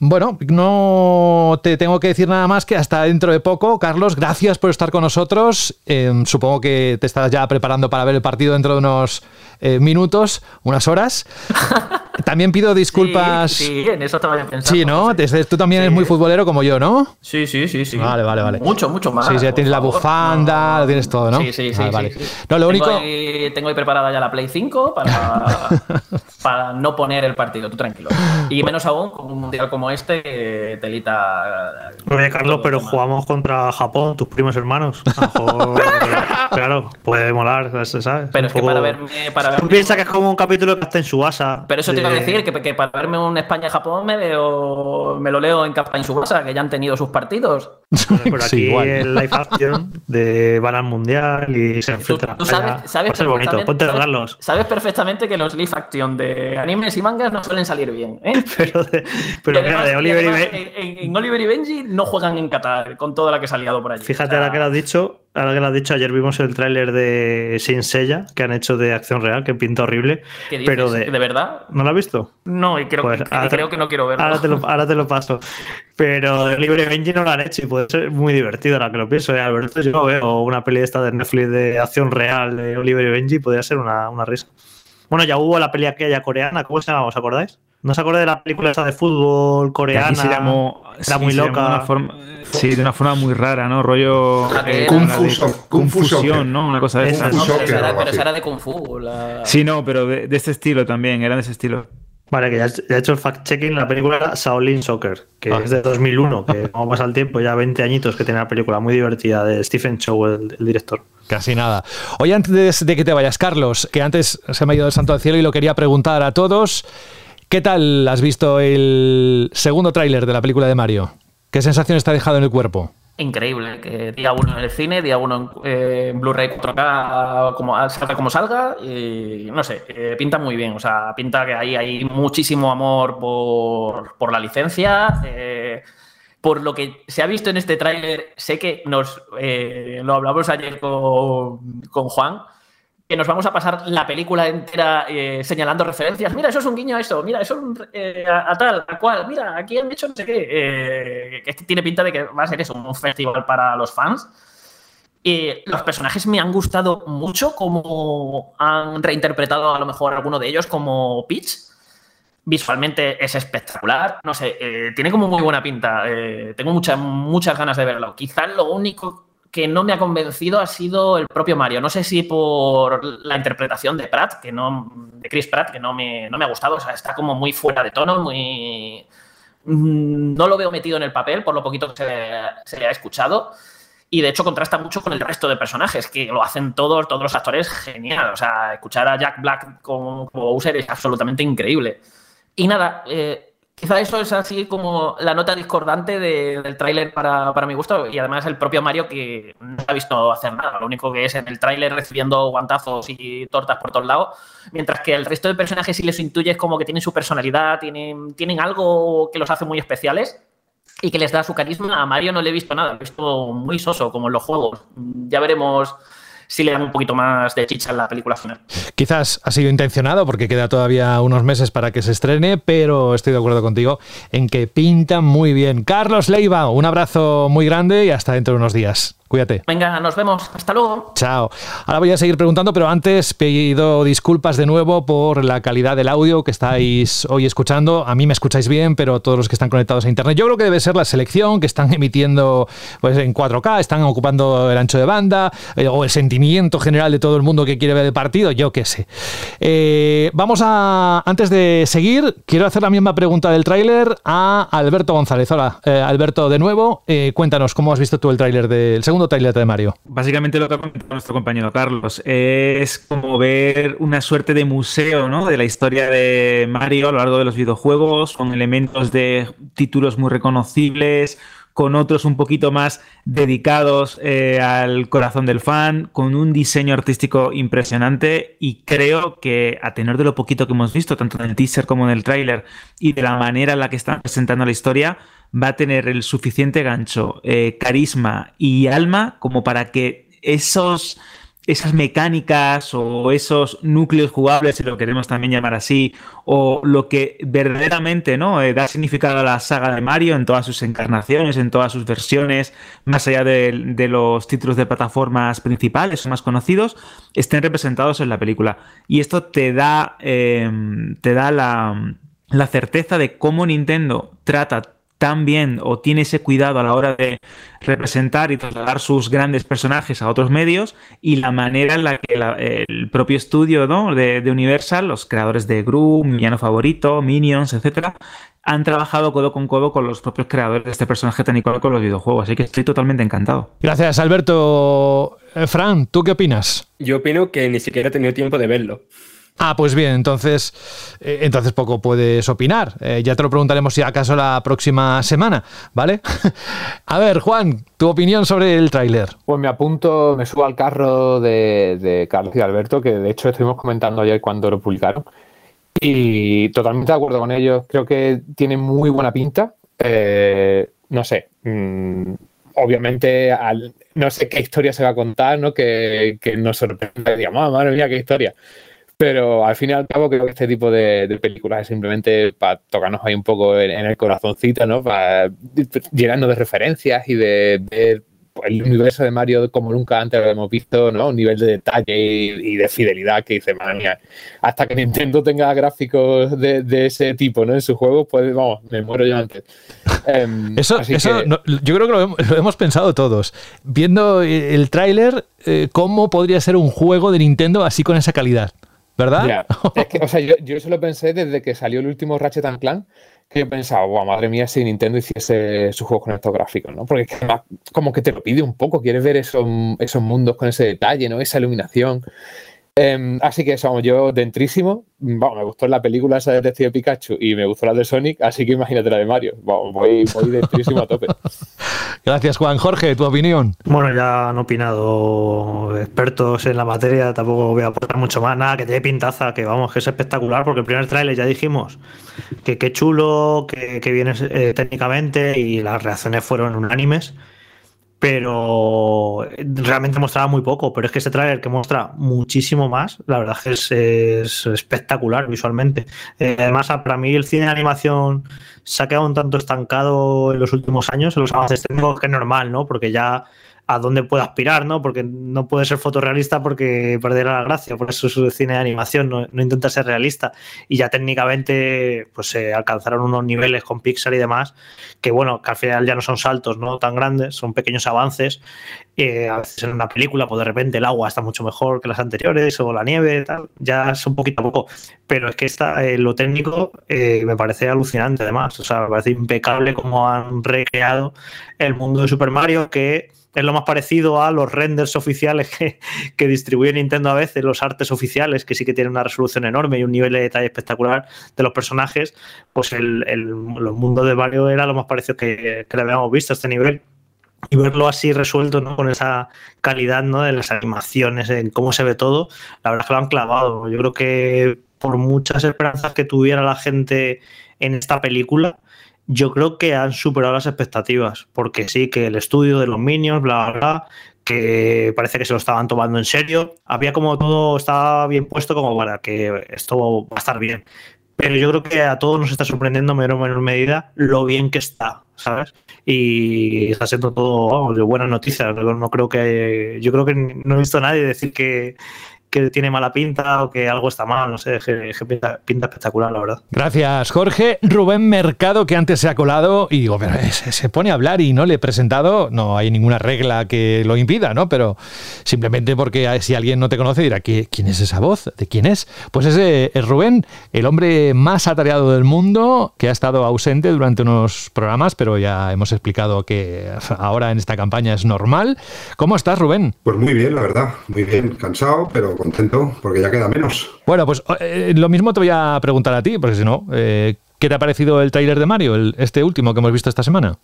Bueno, no te tengo que decir nada más que hasta dentro de poco. Carlos, gracias por estar con nosotros. Eh, supongo que te estás ya preparando para ver el partido dentro de unos eh, minutos, unas horas. También pido disculpas. Sí, sí en eso también pensado. Sí, ¿no? Sí. Tú también sí. eres muy futbolero como yo, ¿no? Sí, sí, sí, sí. Vale, vale, vale. Mucho, mucho más. Sí, sí, tienes la bufanda, no. lo tienes todo, ¿no? Sí, sí, sí. Ah, vale. sí, No, lo tengo único. Ahí, tengo ahí preparada ya la Play 5 para, para no poner el partido, tú tranquilo. Y menos aún con un mundial como este, telita. Oye, Carlos, pero jugamos contra Japón, tus primos hermanos. Mejor, claro, puede molar, ¿sabes? Pero es que para verme. Para Tú verme piensas que es como un capítulo que está en su casa. Pero eso te iba a decir, que, que para verme un España-Japón me, veo, me lo leo en capa en su casa, que ya han tenido sus partidos. Por aquí Sí, igual. el live action de van al mundial y se Tú, enfrentan. tú sabes, sabes, ser bonito, perfectamente- ponte a sabes- hablarlos. sabes perfectamente que los live action de animes y mangas no suelen salir bien. ¿eh? Pero, de, pero además- de Oliver y además, en, en Oliver y Benji no juegan en Qatar con toda la que se ha liado por allí. Fíjate, O sea, ahora que lo has dicho, ahora que lo has dicho, ayer vimos el tráiler de Sin Sella que han hecho de acción real, que pinta horrible. ¿qué dices? Pero de, ¿De verdad? ¿No lo has visto? No, y creo, Pues y te- creo que no quiero verlo. Ahora te, lo, ahora te lo paso. Pero de Libre Benji no lo han hecho y puede ser muy divertido ahora que lo pienso. ¿eh, Alberto, yo no veo una peli esta de Netflix de acción real de Oliver y Benji, podría ser una, una risa. Bueno, ya hubo la peli aquella coreana, ¿cómo se llama? ¿Os acordáis? ¿No os acordáis de la película esta de fútbol coreana? se llamó, Era sí, muy se llamó loca. de una forma- sí, de una forma muy rara, ¿no? Rollo. Eh, Kung Fu de Kung. ¿no? Una cosa de Esa, esas. No, pero, esa era, pero esa de Kung Fu. la- Sí, no, pero de, de este estilo también, era de ese estilo. Vale, que ya, ya he hecho el fact-checking. La película era Shaolin Soccer, que Ah. es de 2001, que como pasa el tiempo, ya 20 añitos que tiene la película, muy divertida, de Stephen Chow, el, el director. Casi nada. Oye, antes de que te vayas, Carlos, que antes se me ha ido el santo al cielo y lo quería preguntar a todos. ¿Qué tal has visto el segundo tráiler de la película de Mario? ¿Qué sensación está dejado en el cuerpo? Increíble, que día uno en el cine, día uno en, eh, Blu-ray 4K, como, salga como salga, y no sé, eh, pinta muy bien, o sea, pinta que ahí hay muchísimo amor por, por la licencia, eh, por lo que se ha visto en este tráiler, sé que nos, lo hablamos ayer con, con Juan, que nos vamos a pasar la película entera eh, señalando referencias. Mira, eso es un guiño a esto, mira, eso es un, eh, a, tal, a cual, mira, aquí han hecho no sé qué. Eh, que tiene pinta de que va a ser eso, un festival para los fans. Los personajes me han gustado mucho, como han reinterpretado a lo mejor alguno de ellos como Peach. Visualmente es espectacular. No sé, eh, tiene como muy buena pinta. Tengo muchas, muchas ganas de verlo. Quizás lo único que no me ha convencido ha sido el propio Mario. No sé si por la interpretación de Pratt, que no, de Chris Pratt, que no me, no me ha gustado. O sea, está como muy fuera de tono, muy. mm, No lo veo metido en el papel, por lo poquito que se, se le ha escuchado. Y de hecho contrasta mucho con el resto de personajes, que lo hacen todos, todos los actores genial. O sea, escuchar a Jack Black como, como es absolutamente increíble. Y nada, eh, quizá eso es así como la nota discordante de- del tráiler para, para mi gusto. Y además el propio Mario que no ha visto hacer nada. Lo único que es en el tráiler recibiendo guantazos y tortas por todos lados. Mientras que el resto de personajes sí les intuyes como que tienen su personalidad, tienen, tienen algo que los hace muy especiales y que les da su carisma. A Mario no le he visto nada, lo he visto muy soso, como en los juegos. Ya veremos si le dan un poquito más de chicha en la película final. Quizás ha sido intencionado porque queda todavía unos meses para que se estrene, pero estoy de acuerdo contigo en que pinta muy bien. Carlos Leiva, un abrazo muy grande y hasta dentro de unos días. Cuídate. Venga, nos vemos. Hasta luego. Chao. Ahora voy a seguir preguntando, pero antes pido disculpas de nuevo por la calidad del audio que estáis hoy escuchando. A mí me escucháis bien, pero todos los que están conectados a internet, yo creo que debe ser la selección que están emitiendo pues, en 4K, están ocupando el ancho de banda eh, o el sentimiento general de todo el mundo que quiere ver el partido, yo qué sé. Eh, vamos a, antes de seguir, quiero hacer la misma pregunta del tráiler a Alberto González. Hola, eh, Alberto, de nuevo, cuéntanos cómo has visto tú el tráiler del segundo tráiler de Mario. Básicamente lo que ha comentado nuestro compañero Carlos es como ver una suerte de museo ¿no? de la historia de Mario a lo largo de los videojuegos, con elementos de títulos muy reconocibles, con otros un poquito más dedicados eh, al corazón del fan, con un diseño artístico impresionante y creo que a tenor de lo poquito que hemos visto, tanto en el teaser como en el tráiler y de la manera en la que están presentando la historia, va a tener el suficiente gancho, eh, carisma y alma como para que esos, esas mecánicas o esos núcleos jugables, si lo queremos también llamar así, o lo que verdaderamente ¿no? Eh, da significado a la saga de Mario en todas sus encarnaciones, en todas sus versiones, más allá de, los títulos de plataformas principales o más conocidos, estén representados en la película. Y esto te da, eh, te da la, la certeza de cómo Nintendo trata tan bien o tiene ese cuidado a la hora de representar y trasladar sus grandes personajes a otros medios y la manera en la que la- el propio estudio ¿no? de, de Universal, los creadores de Gru, mi villano favorito, Minions, etcétera, han trabajado codo con codo con los propios creadores de este personaje tan icónico en los videojuegos. Así que estoy totalmente encantado. Gracias, Alberto. Eh, Fran, ¿tú qué opinas? Yo opino que ni siquiera he tenido tiempo de verlo. Ah, pues bien, entonces, eh, entonces poco puedes opinar. Eh, ya te lo preguntaremos si acaso la próxima semana, ¿vale? A ver, Juan, tu opinión sobre el tráiler. Pues me apunto, me subo al carro de, Carlos y Alberto, que de hecho estuvimos comentando ayer cuando lo publicaron. Y totalmente de acuerdo con ellos. Creo que tiene muy buena pinta. Eh, no sé. mm, obviamente, al- no sé qué historia se va a contar, ¿no? Que, nos sorprenda. Digamos, "Ah, madre mía, qué historia. Pero al fin y al cabo creo que este tipo de, de películas es simplemente para tocarnos ahí un poco en, en el corazoncito, ¿no? Para llenarnos de referencias y de ver el universo de Mario como nunca antes lo hemos visto, ¿no? Un nivel de detalle y, y de fidelidad que dice, madre mía, hasta que Nintendo tenga gráficos de, de ese tipo, ¿no? En su juego, pues vamos, me muero yo antes. Em, Eso, eso que- no- yo creo que lo, hemos- lo hemos pensado todos. Viendo el tráiler, eh, cómo podría ser un juego de Nintendo así con esa calidad, ¿verdad? Es que, o sea, yo, yo eso lo pensé desde que salió el último Ratchet and Clank, que yo pensaba, guau, madre mía, si Nintendo hiciese sus juegos con estos gráficos, ¿no? Porque es que además como que te lo pide un poco, quieres ver esos, esos mundos con ese detalle, ¿no? Esa iluminación. Em, así que eso, vamos, yo dentrísimo, vamos, me gustó la película esa de Detective Pikachu y me gustó la de Sonic, así que imagínate la de Mario, vamos, voy, voy dentrísimo a tope. Gracias, Juan. Jorge, tu opinión. Bueno, ya han opinado expertos en la materia, tampoco voy a aportar mucho más. Nada, que tiene pintaza, que vamos, que es espectacular, porque el primer tráiler ya dijimos que qué chulo, que, que viene eh, técnicamente y las reacciones fueron unánimes. Pero realmente mostraba muy poco. Pero es que ese tráiler que muestra muchísimo más, la verdad es que es, es espectacular visualmente. Eh, además, para mí el cine de animación se ha quedado un tanto estancado en los últimos años, en los avances técnicos, que es normal, ¿no? Porque ya a dónde puede aspirar, ¿no? Porque no puede ser fotorrealista porque perderá la gracia, por eso es cine de animación, no, intenta ser realista. Y ya técnicamente, pues se alcanzaron unos niveles con Pixar y demás, que bueno, al final ya no son saltos, ¿no? Tan grandes, son pequeños avances. Eh, a veces en una película, pues de repente el agua está mucho mejor que las anteriores, o la nieve, ya es un poquito a poco. Pero es que está, eh, lo técnico eh, me parece alucinante, además. O sea, me parece impecable cómo han recreado el mundo de Super Mario, que es lo más parecido a los renders oficiales que, que, distribuye Nintendo a veces, los artes oficiales, que sí que tienen una resolución enorme y un nivel de detalle espectacular de los personajes, pues el, el, los mundos de Mario era lo más parecido que, que le habíamos visto a este nivel. Y verlo así resuelto, ¿no? Con esa calidad, ¿no? De las animaciones, en cómo se ve todo, la verdad es que lo han clavado. Yo creo que por muchas esperanzas que tuviera la gente en esta película, yo creo que han superado las expectativas, porque sí, que el estudio de los Minions, bla, bla, bla, que parece que se lo estaban tomando en serio, había como todo, estaba bien puesto como para que esto va a estar bien. Pero yo creo que a todos nos está sorprendiendo en menor o menor medida lo bien que está, ¿sabes? Y está siendo todo vamos, de buenas noticias. No creo que. Yo creo que no he visto a nadie decir que, que tiene mala pinta o que algo está mal, no sé, que, que pinta, pinta, espectacular, la verdad. Gracias, Jorge. Rubén Mercado, que antes se ha colado y digo, pero se, se, pone a hablar y no le he presentado, no hay ninguna regla que lo impida, ¿no? Pero simplemente porque si alguien no te conoce dirá, ¿quién es esa voz? ¿De quién es? Pues ese es Rubén, el hombre más atareado del mundo, que ha estado ausente durante unos programas, pero ya hemos explicado que ahora en esta campaña es normal. ¿Cómo estás, Rubén? Pues muy bien, la verdad, muy bien, cansado, pero contento porque ya queda menos. Bueno, pues eh, lo mismo te voy a preguntar a ti, porque si no, eh, ¿qué te ha parecido el tráiler de Mario, el, este último que hemos visto esta semana?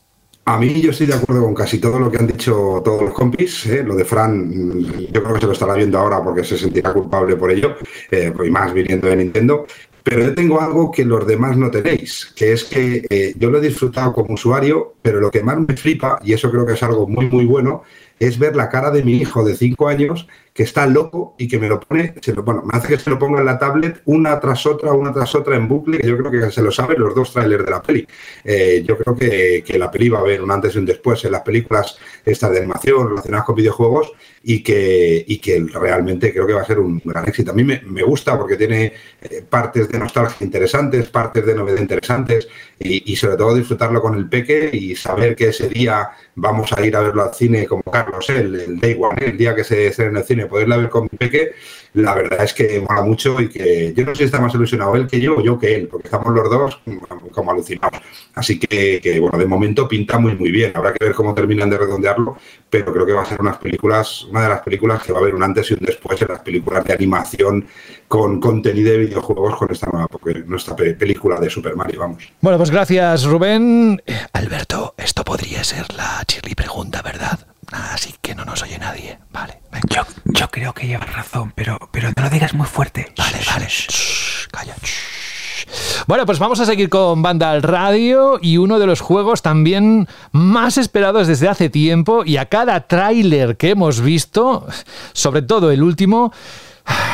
A mí yo estoy de acuerdo con casi todo lo que han dicho todos los compis. ¿eh? Lo de Fran, yo creo que se lo estará viendo ahora porque se sentirá culpable por ello, eh, y más viniendo de Nintendo. Pero yo tengo algo que los demás no tenéis, que es que eh, yo lo he disfrutado como usuario, pero lo que más me flipa, y eso creo que es algo muy, muy bueno, es ver la cara de mi hijo de 5 años que está loco y que me lo pone, se lo, bueno, me hace que se lo ponga en la tablet una tras otra, una tras otra en bucle, que yo creo que se lo saben los dos trailers de la peli. Eh, yo creo que, que, la peli va a haber un antes y un después en las películas estas de animación relacionadas con videojuegos y que, y que realmente creo que va a ser un gran éxito. A mí me, me gusta porque tiene eh, partes de nostalgia interesantes, partes de novedad interesantes y, y, sobre todo disfrutarlo con el peque y saber que ese día vamos a ir a verlo al cine como Carlos, el, el Day One, el día que se estrene en el cine poderla ver con mi peque, la verdad es que mola mucho y que yo no sé si está más ilusionado él que yo o yo que él, porque estamos los dos como alucinados. Así que, bueno, de momento pinta muy, muy bien. Habrá que ver cómo terminan de redondearlo, pero creo que va a ser unas películas, una de las películas que va a haber un antes y un después en las películas de animación con contenido de videojuegos con esta nueva nuestra película de Super Mario, vamos. Bueno, pues gracias, Rubén. Alberto, esto podría ser la chirly pregunta, ¿verdad? Así que no nos oye nadie. Vale. Yo, yo, creo que llevas razón, pero, pero no lo digas muy fuerte. Vale, vale. Shh, calla. Shh. Bueno, pues vamos a seguir con Banda al Radio y uno de los juegos también más esperados desde hace tiempo y a cada tráiler que hemos visto, sobre todo el último,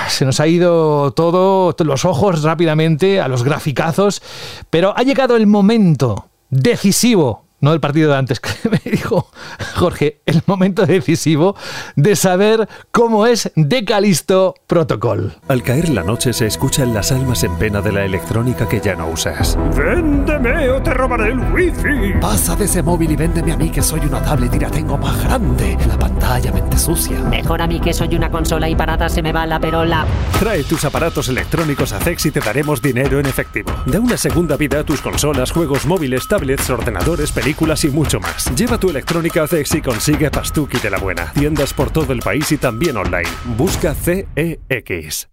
se nos ha ido todo, los ojos rápidamente a los graficazos, pero ha llegado el momento decisivo no del partido de antes, que me dijo Jorge, el momento decisivo de saber cómo es de Calisto Protocol. Al caer la noche se escuchan las almas en pena de la electrónica que ya no usas. ¡Véndeme o te robaré el wifi! Pasa de ese móvil y véndeme a mí que soy una tablet y la tengo más grande. La pantalla mente sucia. Mejor a mí que soy una consola y parada se me va la perola. Trae tus aparatos electrónicos a Cex y te daremos dinero en efectivo. Da una segunda vida a tus consolas, juegos móviles, tablets, ordenadores, películas y mucho más. Lleva tu electrónica a CEX y consigue Pastuki de la buena. Tiendas por todo el país y también online. Busca CEX.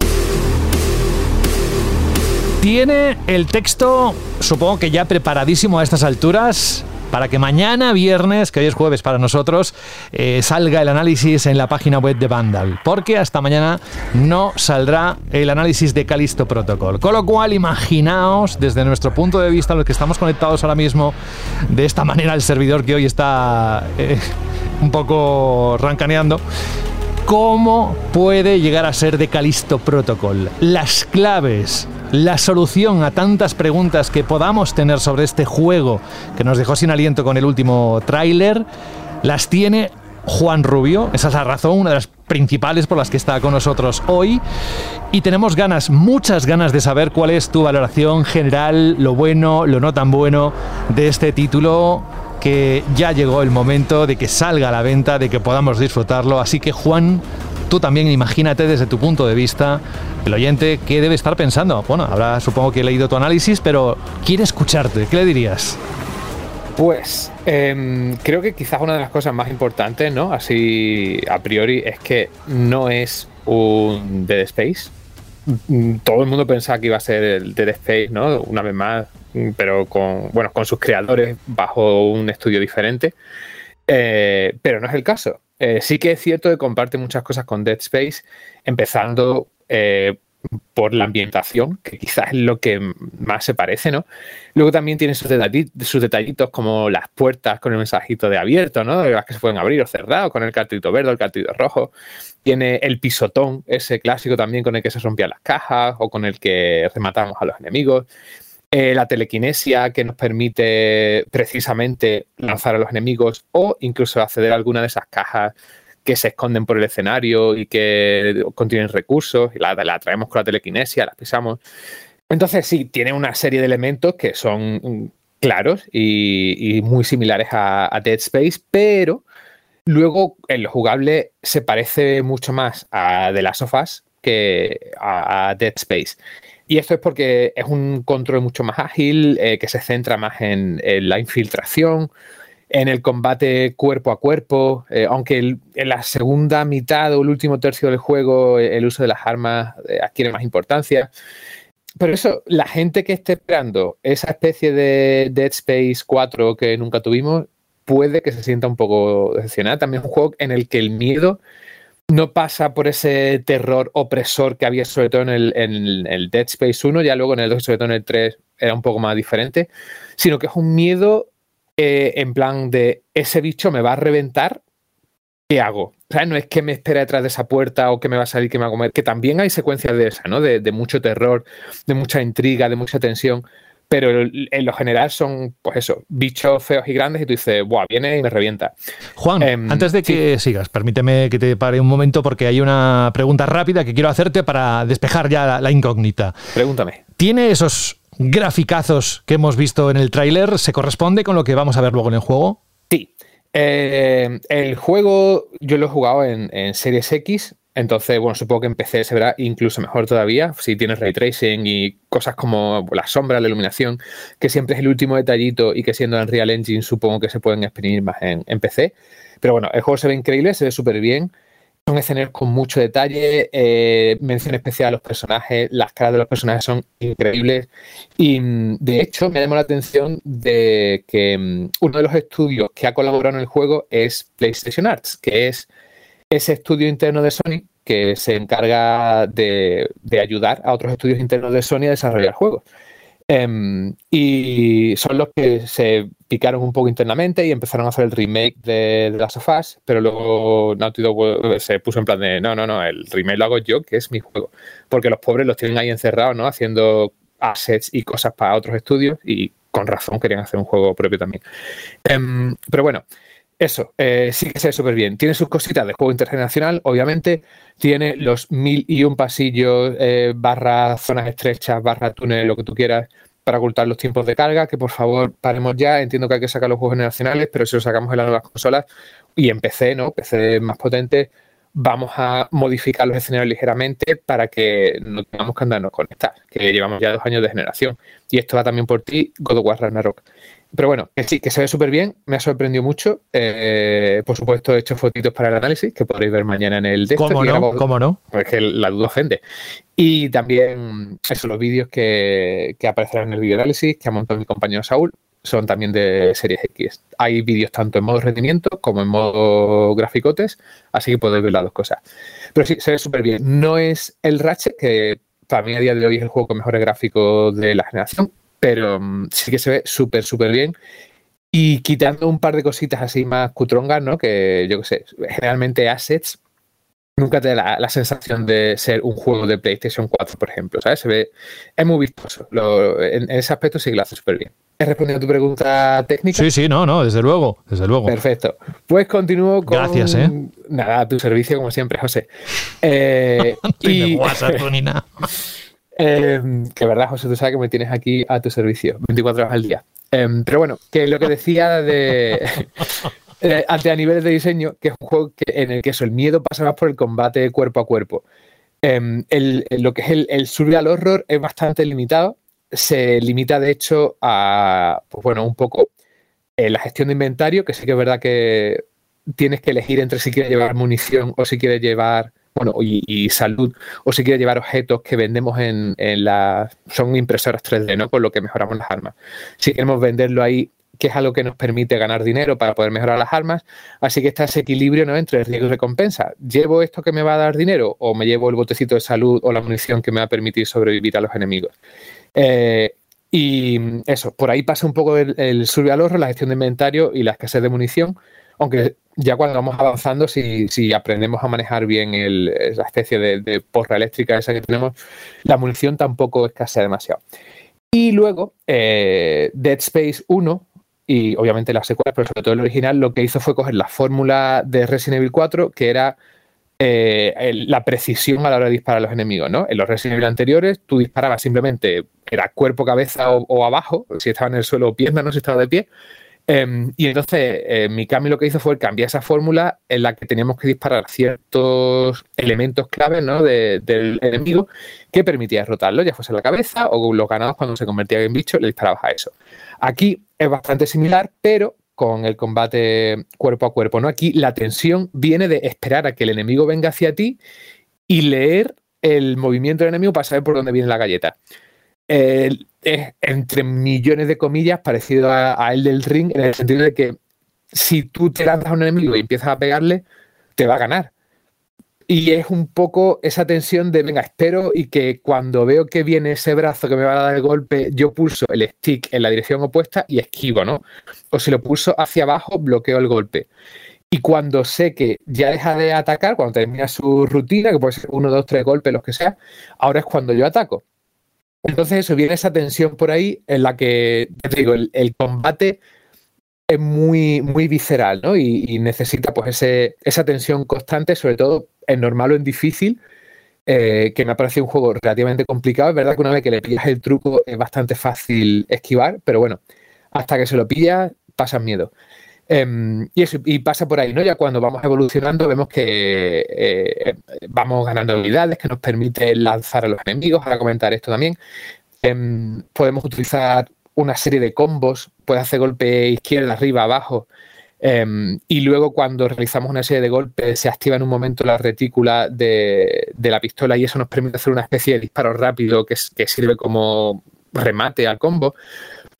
Tiene el texto, supongo que ya preparadísimo a estas alturas, para que mañana viernes, que hoy es jueves para nosotros, eh, salga el análisis en la página web de Vandal. Porque hasta mañana no saldrá el análisis de Calisto Protocol. Con lo cual, imaginaos, desde nuestro punto de vista, los que estamos conectados ahora mismo, de esta manera el servidor que hoy está eh, un poco rancaneando, cómo puede llegar a ser de Calisto Protocol. Las claves, la solución a tantas preguntas que podamos tener sobre este juego que nos dejó sin aliento con el último tráiler, las tiene Juan Rubio. Esa es la razón, una de las principales por las que está con nosotros hoy. Y tenemos ganas, muchas ganas de saber cuál es tu valoración general, lo bueno, lo no tan bueno de este título que ya llegó el momento de que salga a la venta, de que podamos disfrutarlo. Así que Juan, tú también imagínate desde tu punto de vista, el oyente, qué debe estar pensando. Bueno, ahora supongo que he leído tu análisis, pero quiere escucharte. ¿Qué le dirías? Pues em, creo que quizás una de las cosas más importantes, ¿no? Así a priori, es que no es un Dead Space. Mm, Todo el mundo pensaba que iba a ser el Dead Space, ¿no? Una vez más, pero con, bueno, con sus creadores bajo un estudio diferente. Eh, pero no es el caso. Eh, sí que es cierto que comparte muchas cosas con Dead Space, empezando eh, por la ambientación, que quizás es lo que más se parece, ¿no? Luego también tiene sus, detalli- sus detallitos como las puertas con el mensajito de abierto, ¿no? Las que se pueden abrir o cerrar, o con el cartito verde o el cartito rojo. Tiene el pisotón, ese clásico también con el que se rompían las cajas o con el que rematamos a los enemigos. Eh, la telequinesia que nos permite precisamente lanzar a los enemigos o incluso acceder a alguna de esas cajas que se esconden por el escenario y que contienen recursos, y la, la traemos con la telequinesia, las pisamos. Entonces sí, tiene una serie de elementos que son mm, claros y, muy similares a, Dead Space, pero luego en lo jugable se parece mucho más a The Last of Us que a Dead Space. Y esto es porque es un control mucho más ágil, eh, que se centra más en, la infiltración, en el combate cuerpo a cuerpo, eh, aunque en la segunda mitad o el último tercio del juego eh, el uso de las armas adquiere más importancia. Pero eso, la gente que esté esperando esa especie de Dead Space 4 que nunca tuvimos, puede que se sienta un poco decepcionada. También es un juego en el que el miedo no pasa por ese terror opresor que había sobre todo en el, Dead Space 1, ya luego en el 2 y sobre todo en el 3 era un poco más diferente, sino que es un miedo eh, en plan de ese bicho me va a reventar, ¿qué hago? O sea, no es que me espera detrás de esa puerta o que me va a salir, que me va a comer, que también hay secuencias de esa, ¿no? De, de mucho terror, de mucha intriga, de mucha tensión, pero en lo general son, pues eso, bichos feos y grandes y tú dices, buah, viene y me revienta. Juan, Em, antes de que sigas, permíteme que te pare un momento porque hay una pregunta rápida que quiero hacerte para despejar ya la, la incógnita. Pregúntame. ¿Tiene esos graficazos que hemos visto en el tráiler? ¿Se corresponde con lo que vamos a ver luego en el juego? Sí. Eh, el juego yo lo he jugado en, en Series X, entonces, bueno, supongo que en PC se verá incluso mejor todavía si tienes ray tracing y cosas como la sombra, la iluminación, que siempre es el último detallito y que siendo en Real Engine supongo que se pueden exprimir más en, en PC. Pero bueno, el juego se ve increíble, se ve súper bien. Son escenarios con mucho detalle, eh, mención especial a los personajes, las caras de los personajes son increíbles. Y mm, de hecho, me llamó la atención de que mm, uno de los estudios que ha colaborado en el juego es PlayStation Arts, que es ese estudio interno de Sony que se encarga de, ayudar a otros estudios internos de Sony a desarrollar juegos. Em, y son los que se picaron un poco internamente y empezaron a hacer el remake de, de Last of Us, pero luego Naughty Dog eh, se puso en plan de no, no, no, el remake lo hago yo, que es mi juego. Porque los pobres los tienen ahí encerrados, ¿no? Haciendo assets y cosas para otros estudios y con razón querían hacer un juego propio también. Em, pero bueno, eso, eh, sí que se ve súper bien. Tiene sus cositas de juego intergeneracional, obviamente. Tiene los mil y un pasillos, eh, barra zonas estrechas, barra túnel, lo que tú quieras, para ocultar los tiempos de carga. Que por favor paremos ya. Entiendo que hay que sacar los juegos generacionales, pero si los sacamos en las nuevas consolas y en PC, ¿no? PC más potente, vamos a modificar los escenarios ligeramente para que no tengamos que andarnos conectar, que llevamos ya dos años de generación. Y esto va también por ti, God of War Ragnarok. Pero bueno, que sí, que se ve súper bien, me ha sorprendido mucho. Eh, por supuesto, he hecho fotitos para el análisis que podréis ver mañana en el desktop. ¿Cómo y no? grabo- ¿Cómo no? Pues que la duda ofende. Y también, eso, los vídeos que, que aparecerán en el video análisis que ha montado mi compañero Saúl son también de Series X. Hay vídeos tanto en modo rendimiento como en modo graficotes, así que podéis ver las dos cosas. Pero sí, se ve súper bien. No es el Ratchet, que para mí a día de hoy es el juego con mejores gráficos de la generación, pero mm, sí que se ve súper, súper bien. Y quitando un par de cositas así más cutrongas, ¿no? Que yo qué sé, generalmente assets, nunca te da la, la sensación de ser un juego de PlayStation 4, por ejemplo, ¿sabes? Se ve, es muy vistoso. Lo- en, en ese aspecto sí que lo hace súper bien. He respondido a tu pregunta técnica. Sí, sí, no, no, desde luego, desde luego. Perfecto. Pues continúo con. Gracias, ¿eh? Nada, a tu servicio, como siempre, José. Eh, y... WhatsApp, ni nada. Eh, que verdad, José, tú sabes que me tienes aquí a tu servicio, 24 horas al día. Eh, pero bueno, que lo que decía de. eh, ante a niveles de diseño, que es un juego en el que eso, el miedo pasa más por el combate cuerpo a cuerpo. Eh, el, lo que es el, el survival horror es bastante limitado. Se limita, de hecho, a. Pues bueno, un poco eh, la gestión de inventario, que sí que es verdad que tienes que elegir entre si quieres llevar munición o si quieres llevar bueno, y, salud, o si quieres llevar objetos que vendemos en, en las. son impresoras 3D, ¿no? Con lo que mejoramos las armas. Si queremos venderlo ahí, que es algo que nos permite ganar dinero para poder mejorar las armas. Así que está ese equilibrio ¿no? entre riesgo y recompensa. ¿Llevo esto que me va a dar dinero o me llevo el botecito de salud o la munición que me va a permitir sobrevivir a los enemigos? Eh, y eso, por ahí pasa un poco el, el survival horror, la gestión de inventario y la escasez de munición. Aunque ya cuando vamos avanzando, si, aprendemos a manejar bien el, la especie de, porra eléctrica esa que tenemos, la munición tampoco escasea demasiado. Y luego, eh, Dead Space 1, y obviamente las secuelas, pero sobre todo el original, lo que hizo fue coger la fórmula de Resident Evil 4, que era eh, la precisión a la hora de disparar a los enemigos, ¿no? En los Resident Evil anteriores, tú disparabas simplemente, era cuerpo, cabeza o, o abajo, si estaba en el suelo o pierna, no si estaba de pie, Um, y entonces eh, Mikami lo que hizo fue cambiar esa fórmula en la que teníamos que disparar ciertos elementos claves ¿no? de, del enemigo que permitía derrotarlo, ya fuese la cabeza o los ganados cuando se convertía en bicho, le disparabas a eso. Aquí es bastante similar, pero con el combate cuerpo a cuerpo. ¿no? Aquí la tensión viene de esperar a que el enemigo venga hacia ti y leer el movimiento del enemigo para saber por dónde viene la galleta. Es entre millones de comillas parecido a, a, el del ring en el sentido de que si tú te lanzas a un enemigo y empiezas a pegarle, te va a ganar. Y es un poco esa tensión de, venga, espero y que cuando veo que viene ese brazo que me va a dar el golpe, yo pulso el stick en la dirección opuesta y esquivo, ¿no? O si lo pulso hacia abajo, bloqueo el golpe. Y cuando sé que ya deja de atacar, cuando termina su rutina, que puede ser uno, dos, tres golpes, los que sea, ahora es cuando yo ataco. Entonces eso viene esa tensión por ahí en la que, te digo, el, combate es muy, muy visceral, ¿no? Y, y necesita pues ese, esa tensión constante, sobre todo en normal o en difícil, eh, que me ha parecido un juego relativamente complicado. Es verdad que una vez que le pillas el truco es bastante fácil esquivar, pero bueno, hasta que se lo pillas, pasas miedo. Um, y, eso, y pasa por ahí, ¿no? Ya cuando vamos evolucionando vemos que eh, vamos ganando habilidades que nos permiten lanzar a los enemigos, ahora comentar esto también. Um, podemos utilizar una serie de combos, puede hacer golpe izquierda, arriba, abajo. Um, y luego cuando realizamos una serie de golpes se activa en un momento la retícula de, de, la pistola y eso nos permite hacer una especie de disparo rápido que, que sirve como remate al combo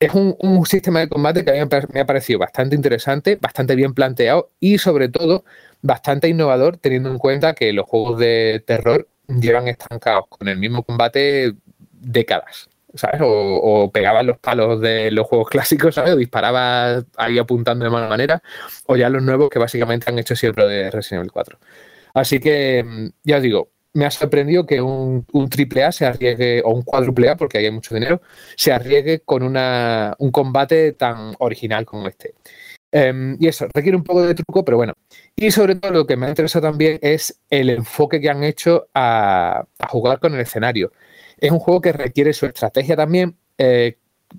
es un, un, sistema de combate que a mí me ha parecido bastante interesante, bastante bien planteado y sobre todo bastante innovador teniendo en cuenta que los juegos de terror llevan estancados con el mismo combate décadas. ¿sabes? O, o pegaban los palos de los juegos clásicos, ¿sabes? O disparabas ahí apuntando de mala manera, o ya los nuevos que básicamente han hecho siempre de Resident Evil 4. Así que, ya os digo, me ha sorprendido que un, triple A se arriesgue, o un cuádruple A, porque ahí hay mucho dinero, se arriesgue con una, un combate tan original como este. Um, y eso, requiere un poco de truco, pero bueno. Y sobre todo lo que me ha interesado también es el enfoque que han hecho a, a jugar con el escenario. Es un juego que requiere su estrategia también, eh,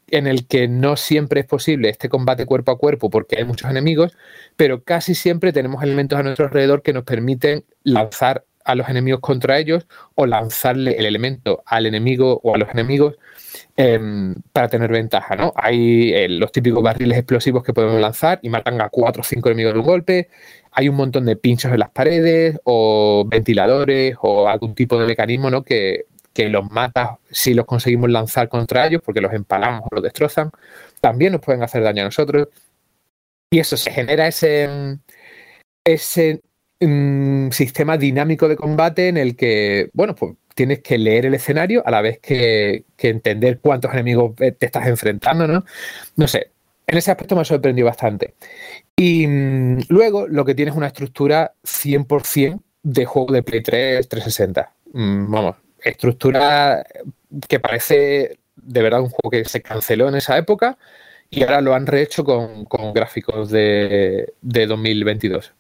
en el que no siempre es posible este combate cuerpo a cuerpo porque hay muchos enemigos, pero casi siempre tenemos elementos a nuestro alrededor que nos permiten lanzar a los enemigos contra ellos o lanzarle el elemento al enemigo o a los enemigos eh, para tener ventaja, ¿no? Hay eh, los típicos barriles explosivos que podemos lanzar y matan a cuatro o cinco enemigos de un golpe. Hay un montón de pinchos en las paredes o ventiladores o algún tipo de mecanismo, ¿no? Que, que los mata si los conseguimos lanzar contra ellos porque los empalamos o los destrozan. También nos pueden hacer daño a nosotros. Y eso se genera ese, ese un sistema dinámico de combate en el que, bueno, pues tienes que leer el escenario a la vez que, que, entender cuántos enemigos te estás enfrentando, ¿no? No sé, en ese aspecto me ha sorprendido bastante. Y mmm, luego lo que tienes es una estructura 100% de juego de Play 3 360. Mm, vamos, estructura que parece de verdad un juego que se canceló en esa época y ahora lo han rehecho con, con gráficos de, de 2022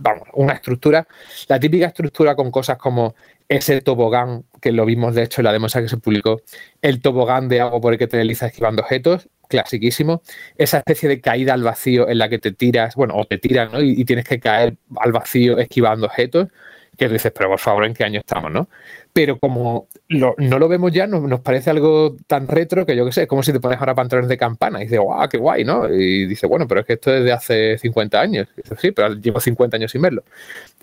vamos, una estructura, la típica estructura con cosas como ese tobogán, que lo vimos de hecho en la demo que se publicó, el tobogán de agua por el que te deslizas esquivando objetos, clasiquísimo, esa especie de caída al vacío en la que te tiras, bueno, o te tiras, ¿no? Y, y tienes que caer al vacío esquivando objetos, que dices, pero por favor, ¿en qué año estamos, no? Pero como no lo vemos ya, nos, parece algo tan retro que yo qué sé, es como si te pones ahora pantalones de campana y dices, guau, qué guay, ¿no? Y dices, bueno, pero es que esto es de hace 50 años. Y sí, pero llevo 50 años sin verlo.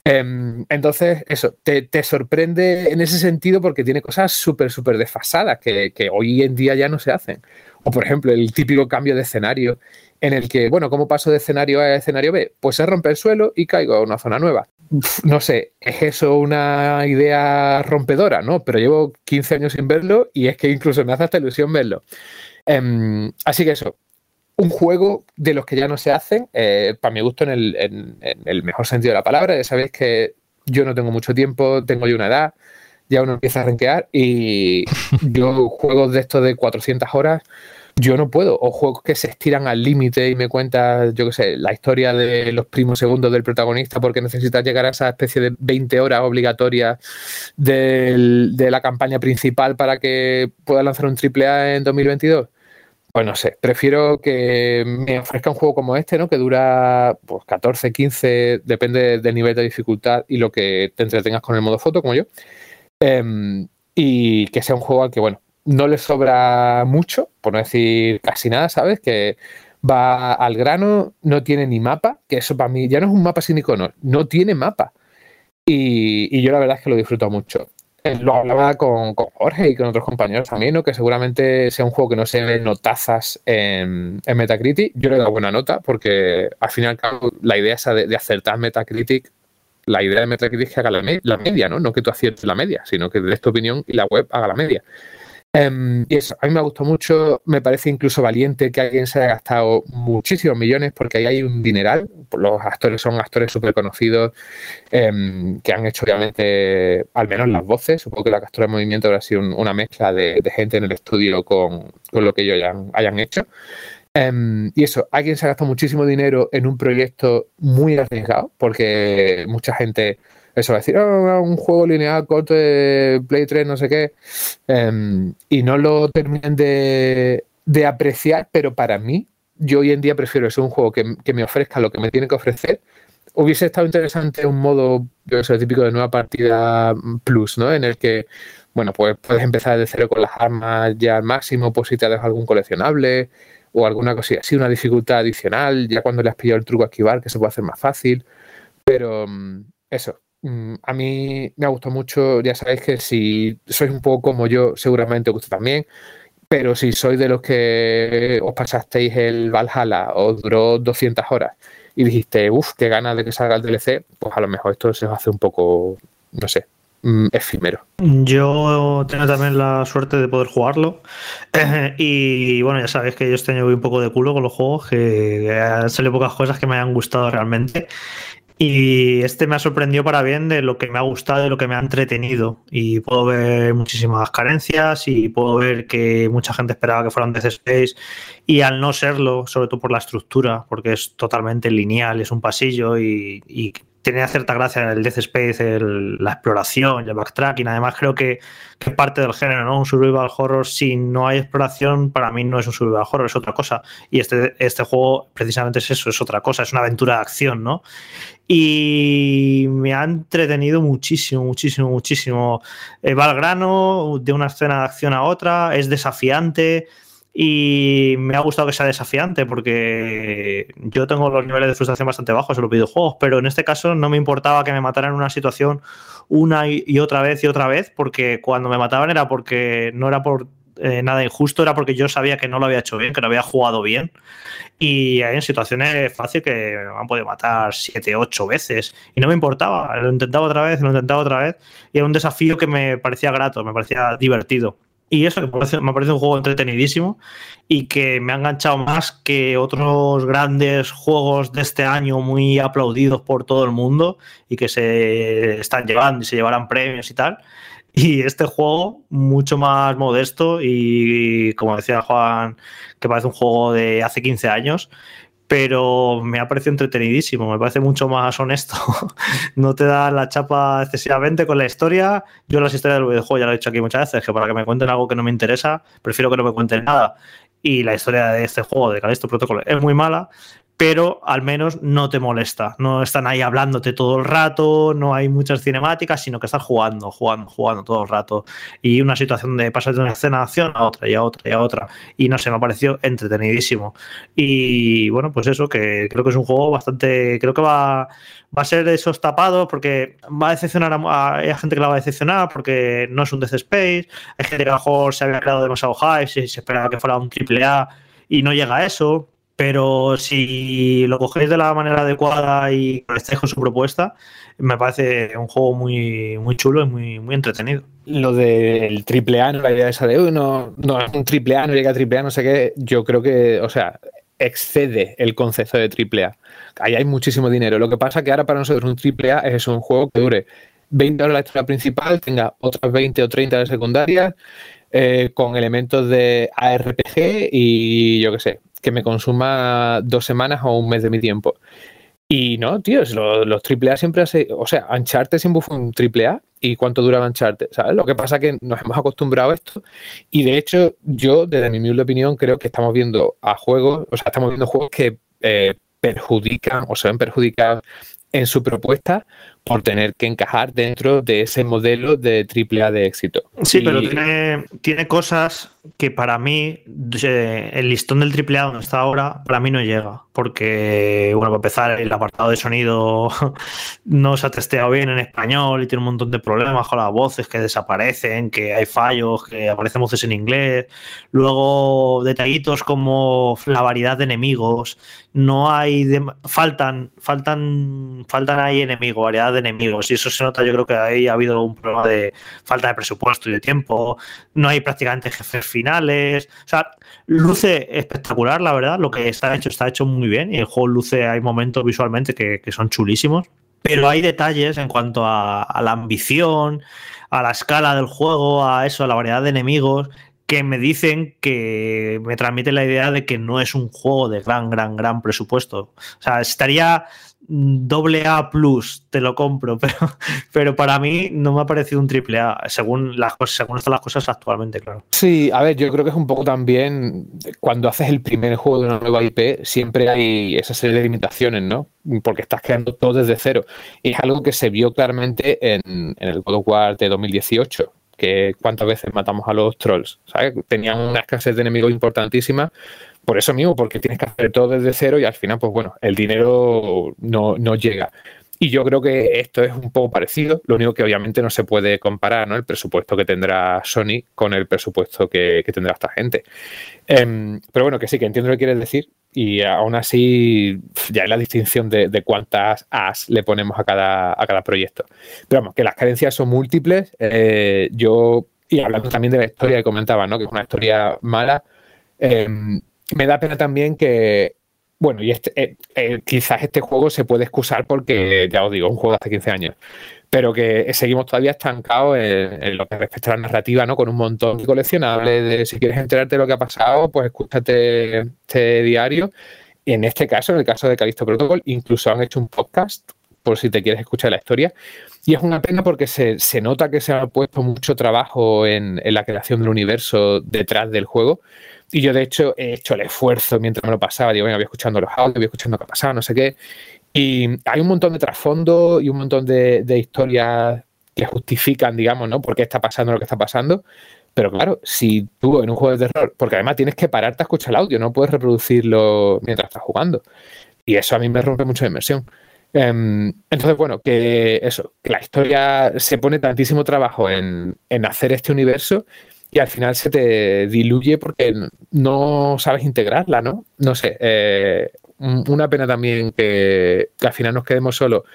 Em, entonces, eso, te, te sorprende en ese sentido porque tiene cosas súper, súper desfasadas que, que hoy en día ya no se hacen. O, por ejemplo, el típico cambio de escenario en el que, bueno, ¿cómo paso de escenario A a escenario B? Pues se rompe el suelo y caigo a una zona nueva. No sé, ¿es eso una idea rompedora? No, pero llevo 15 años sin verlo y es que incluso me hace hasta ilusión verlo. Em, así que eso, un juego de los que ya no se hacen, eh, para mi gusto en el, en- en el mejor sentido de la palabra. Ya sabéis que yo no tengo mucho tiempo, tengo ya una edad, ya uno empieza a renquear y yo juegos de estos de 400 horas, yo no puedo. O juegos que se estiran al límite y me cuentas, yo qué sé, la historia de los primos segundos del protagonista porque necesitas llegar a esa especie de 20 horas obligatorias de la campaña principal para que pueda lanzar un triple A en 2022. Pues no sé, prefiero que me ofrezca un juego como este, ¿no? Que dura pues, 14, 15, depende del nivel de dificultad y lo que te entretengas con el modo foto, como yo. Em, y que sea un juego al que, bueno, no le sobra mucho, por no decir casi nada, ¿sabes? Que va al grano, no tiene ni mapa, que eso para mí ya no es un mapa sin iconos, no tiene mapa. Y, y yo la verdad es que lo disfruto mucho. Eh, Lo hablaba con, con Jorge y con otros compañeros también, ¿no? que seguramente sea un juego que no se ve notazas en, en Metacritic. Yo le doy buena nota porque al fin y al cabo la idea esa de, acertar Metacritic, la idea de Metacritic es que haga la, la media, ¿no? No que tú aciertes la media, sino que des tu opinión y la web haga la media. Em, y eso, a mí me gustó mucho, me parece incluso valiente que alguien se haya gastado muchísimos millones porque ahí hay un dineral, los actores son actores súper conocidos em, que han hecho obviamente al menos las voces, supongo que la captura de movimiento habrá sido un- una mezcla de, gente en el estudio con, con lo que ellos hayan, hayan hecho. Em, y eso, alguien se ha gastado muchísimo dinero en un proyecto muy arriesgado, porque mucha gente eso decir, "Oh, un juego lineal corto de Play 3, no sé qué, em, y no lo terminan de, de apreciar, pero para mí, yo hoy en día prefiero eso, un juego que, que me ofrezca lo que me tiene que ofrecer. Hubiese estado interesante un modo, yo sé, típico de nueva partida plus, ¿no? En el que, bueno, pues puedes empezar de cero con las armas ya al máximo, pues si te dejas algún coleccionable o alguna cosilla así, una dificultad adicional, ya cuando le has pillado el truco a esquivar, que se puede hacer más fácil. Pero mm, eso, a mí me ha gustado mucho, ya sabéis que si sois un poco como yo, seguramente os gusta también. Pero si sois de los que os pasasteis el Valhalla, os duró 200 horas y dijiste, uff, qué ganas de que salga el DLC, pues a lo mejor esto se os hace un poco, no sé, mm, efímero. Yo tengo también la suerte de poder jugarlo. Y bueno, ya sabéis que yo este año voy un poco de culo con los juegos, que han salido pocas cosas que me hayan gustado realmente. Y este me ha sorprendido para bien de lo que me ha gustado, de lo que me ha entretenido. Y puedo ver muchísimas carencias y puedo ver que mucha gente esperaba que fuera un Death Space. Y al no serlo, sobre todo por la estructura, porque es totalmente lineal, es un pasillo y, tenía cierta gracia el Death Space, el- la exploración y el backtracking. Además, creo que, que es parte del género, ¿no? Un survival horror, si no hay exploración, para mí no es un survival horror, es otra cosa. Y este, este juego precisamente es eso, es otra cosa, es una aventura de acción, ¿no? Y me ha entretenido muchísimo, muchísimo, muchísimo. Eh, va al grano, de una escena de acción a otra, es desafiante. Y me ha gustado que sea desafiante porque yo tengo los niveles de frustración bastante bajos en los videojuegos, pero en este caso no me importaba que me mataran una situación una y otra vez y otra vez, porque cuando me mataban era porque no era por eh, nada injusto, era porque yo sabía que no lo había hecho bien, que no había jugado bien. Y en situaciones fáciles que me han podido matar siete, ocho veces y no me importaba, lo intentaba otra vez, lo intentaba otra vez y era un desafío que me parecía grato, me parecía divertido. Y eso me parece un juego entretenidísimo y que me ha enganchado más que otros grandes juegos de este año muy aplaudidos por todo el mundo y que se están llevando y se llevarán premios y tal. Y este juego, mucho más modesto y, como decía Juan, que parece un juego de hace 15 años, pero me ha parecido entretenidísimo, me parece mucho más honesto. no te da la chapa excesivamente con la historia. Yo las historias del videojuego ya lo he dicho aquí muchas veces, que para que me cuenten algo que no me interesa, prefiero que no me cuenten nada. Y la historia de este juego, de Callisto Protocol, es muy mala, pero al menos no te molesta. No están ahí hablándote todo el rato, no hay muchas cinemáticas, sino que estás jugando, jugando, jugando todo el rato. Y una situación de pasar de una escena de acción a otra y a otra y a otra. Y no sé, me ha parecido entretenidísimo. Y bueno, pues eso, que creo que es un juego bastante. Creo que va, va a ser de esos tapados porque va a decepcionar a, hay gente que la va a decepcionar porque no es un Death Space. Hay gente que a lo mejor se había creado demasiado hype, si se esperaba que fuera un triple A y no llega a eso pero si lo cogéis de la manera adecuada y estáis con su propuesta, me parece un juego muy, muy chulo y muy, muy entretenido. Lo del triple A, no la idea esa de uno, no, un triple A, no llega a triple A, no sé qué, yo creo que, o sea, excede el concepto de triple A. Ahí hay muchísimo dinero. Lo que pasa que ahora para nosotros un triple A es un juego que dure 20 horas la historia principal, tenga otras 20 o 30 de secundaria, eh, con elementos de ARPG y yo qué sé, que me consuma dos semanas o un mes de mi tiempo. Y no, tío, los, los AAA siempre hace, o sea, Uncharted siempre fue un AAA y cuánto duraba Uncharted, ¿sabes? Lo que pasa es que nos hemos acostumbrado a esto y de hecho yo, desde mi humilde opinión, creo que estamos viendo a juegos, o sea, estamos viendo juegos que eh, perjudican o se ven perjudicados en su propuesta por tener que encajar dentro de ese modelo de AAA de éxito. Sí, pero tiene, tiene cosas que para mí, el listón del AAA donde está ahora, para mí no llega. Porque, bueno, para empezar, el apartado de sonido no se ha testeado bien en español y tiene un montón de problemas con las voces que desaparecen, que hay fallos, que aparecen voces en inglés. Luego, detallitos como la variedad de enemigos. No hay. faltan, faltan, faltan ahí enemigos, variedad de enemigos. Y eso se nota, yo creo que ahí ha habido un problema de falta de presupuesto y de tiempo. No hay prácticamente jefes finales. O sea, luce espectacular, la verdad. Lo que está hecho está hecho muy bien. Y el juego luce, hay momentos visualmente que, son chulísimos. Pero hay detalles en cuanto a, a, la ambición, a la escala del juego, a eso, a la variedad de enemigos, que me dicen que me transmiten la idea de que no es un juego de gran, gran, gran presupuesto. O sea, estaría doble A plus, te lo compro, pero, pero para mí no me ha parecido un triple A, según, las según están las cosas actualmente, claro. Sí, a ver, yo creo que es un poco también cuando haces el primer juego de una nueva IP, siempre hay esa serie de limitaciones, ¿no? Porque estás creando todo desde cero. Y es algo que se vio claramente en, en el God of War de 2018 que cuántas veces matamos a los trolls, ¿sabes? Tenían una escasez de enemigos importantísima por eso mismo, porque tienes que hacer todo desde cero y al final, pues bueno, el dinero no, no llega. Y yo creo que esto es un poco parecido, lo único que obviamente no se puede comparar, ¿no? El presupuesto que tendrá Sony con el presupuesto que, tendrá esta gente. Em, pero bueno, que sí, que entiendo lo que quieres decir y aún así ya es la distinción de, cuántas as le ponemos a cada, a cada proyecto. Pero vamos, que las carencias son múltiples. Eh, yo, y hablando también de la historia que comentaba, ¿no? Que es una historia mala. Em, me da pena también que, bueno, y este, eh, eh, quizás este juego se puede excusar porque, ya os digo, un juego de hace 15 años, pero que seguimos todavía estancados en, lo que respecta a la narrativa, ¿no? Con un montón de coleccionables, de si quieres enterarte de lo que ha pasado, pues escúchate este diario. En este caso, en el caso de Calisto Protocol, incluso han hecho un podcast por si te quieres escuchar la historia. Y es una pena porque se, se nota que se ha puesto mucho trabajo en, en, la creación del universo detrás del juego, y yo, de hecho, he hecho el esfuerzo mientras me lo pasaba. Digo, venga, voy escuchando los audios, voy escuchando qué ha pasado, no sé qué. Y hay un montón de trasfondo y un montón de, historias que justifican, digamos, ¿no? Por qué está pasando lo que está pasando. Pero claro, si tú en un juego de terror, porque además tienes que pararte a escuchar el audio, no puedes reproducirlo mientras estás jugando. Y eso a mí me rompe mucho la inmersión. Em, entonces, bueno, que eso, que la historia se pone tantísimo trabajo en, en hacer este universo y al final se te diluye porque no sabes integrarla, ¿no? No sé, eh, una pena también que, al final nos quedemos solo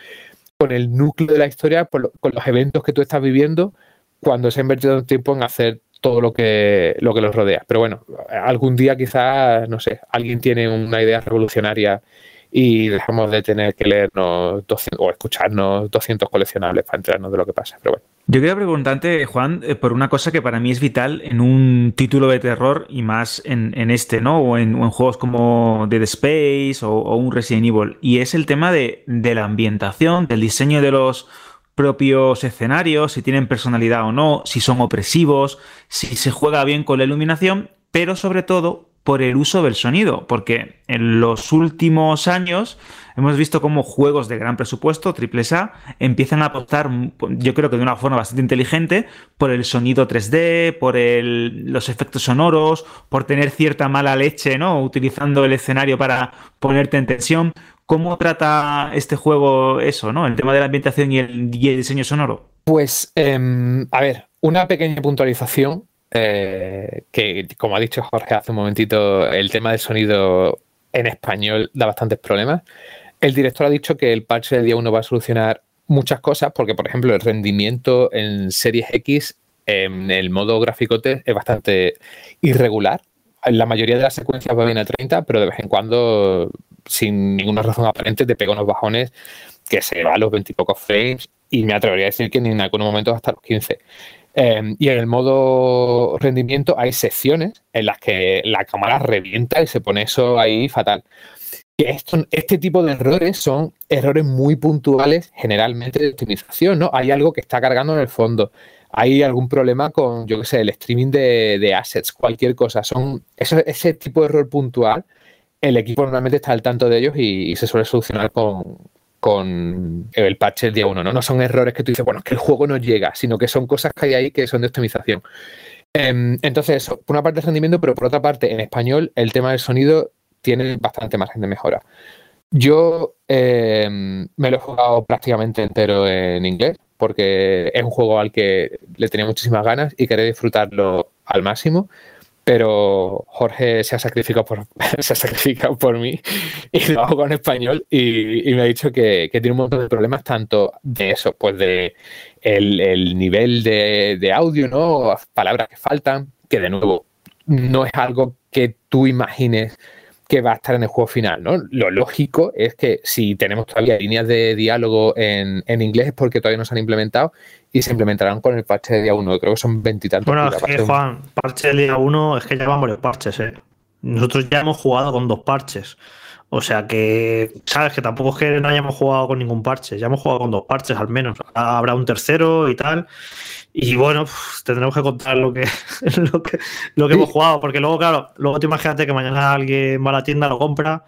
con el núcleo de la historia, con los eventos que tú estás viviendo, cuando se ha invertido tiempo en hacer todo lo que, lo que los rodea. Pero bueno, algún día quizás, no sé, alguien tiene una idea revolucionaria y dejamos de tener que leernos 200, o escucharnos 200 coleccionables para enterarnos de lo que pasa. Pero bueno. Yo quería preguntarte, Juan, eh, por una cosa que para mí es vital en un título de terror y más en, este, ¿no? O en, juegos como Dead Space o, un Resident Evil. Y es el tema de la ambientación, del diseño de los propios escenarios, si tienen personalidad o no, si son opresivos, si se juega bien con la iluminación, pero sobre todo por el uso del sonido, porque en los últimos años hemos visto cómo juegos de gran presupuesto, AAA, empiezan a apostar, yo creo que de una forma bastante inteligente, por el sonido 3D, por los efectos sonoros, por tener cierta mala leche, ¿no? Utilizando el escenario para ponerte en tensión. ¿Cómo trata este juego eso, ¿no? El tema de la ambientación y el, diseño sonoro. Pues, eh, a ver, una pequeña puntualización. Eh, que, como ha dicho Jorge hace un momentito, el tema del sonido en español da bastantes problemas. El director ha dicho que el parche de día 1 va a solucionar muchas cosas, porque, por ejemplo, el rendimiento en Series X en el modo gráfico es bastante irregular. La mayoría de las secuencias va bien a 30, pero de vez en cuando, sin ninguna razón aparente, te pega unos bajones que se va a los 20 y pocos frames y me atrevería a decir que en algunos momentos hasta los 15. Eh, y en el modo rendimiento hay secciones en las que la cámara revienta y se pone eso ahí fatal. Y esto, este tipo de errores son errores muy puntuales, generalmente de optimización, ¿no? Hay algo que está cargando en el fondo. Hay algún problema con, yo qué sé, el streaming de, de assets, cualquier cosa. Son ese tipo de error puntual, el equipo normalmente está al tanto de ellos y, y se suele solucionar con, con el patch del día 1, ¿no? No son errores que tú dices, bueno, es que el juego no llega, sino que son cosas que hay ahí que son de optimización. Entonces, eso, por una parte el rendimiento, pero por otra parte, en español, el tema del sonido tiene bastante margen de mejora. Yo eh, me lo he jugado prácticamente entero en inglés, porque es un juego al que le tenía muchísimas ganas y quería disfrutarlo al máximo pero Jorge se ha sacrificado por, se ha sacrificado por mí y lo hago con español y, y me ha dicho que, que, tiene un montón de problemas tanto de eso, pues de el, el nivel de, de, audio, ¿no? Palabras que faltan, que de nuevo no es algo que tú imagines que va a estar en el juego final, ¿no? Lo lógico es que si tenemos todavía líneas de diálogo en, en inglés es porque todavía no se han implementado y se implementarán con el parche de día 1. Creo que son veintitantos. Bueno, es que, Juan, parche de día 1 es que ya van varios parches, ¿eh? Nosotros ya hemos jugado con dos parches. O sea que, sabes, que tampoco es que no hayamos jugado con ningún parche. Ya hemos jugado con dos parches al menos. Habrá un tercero y tal. Y bueno, tendremos que contar lo que, lo que, lo que sí. hemos jugado, porque luego, claro, luego te imagínate que mañana alguien va a la tienda, lo compra,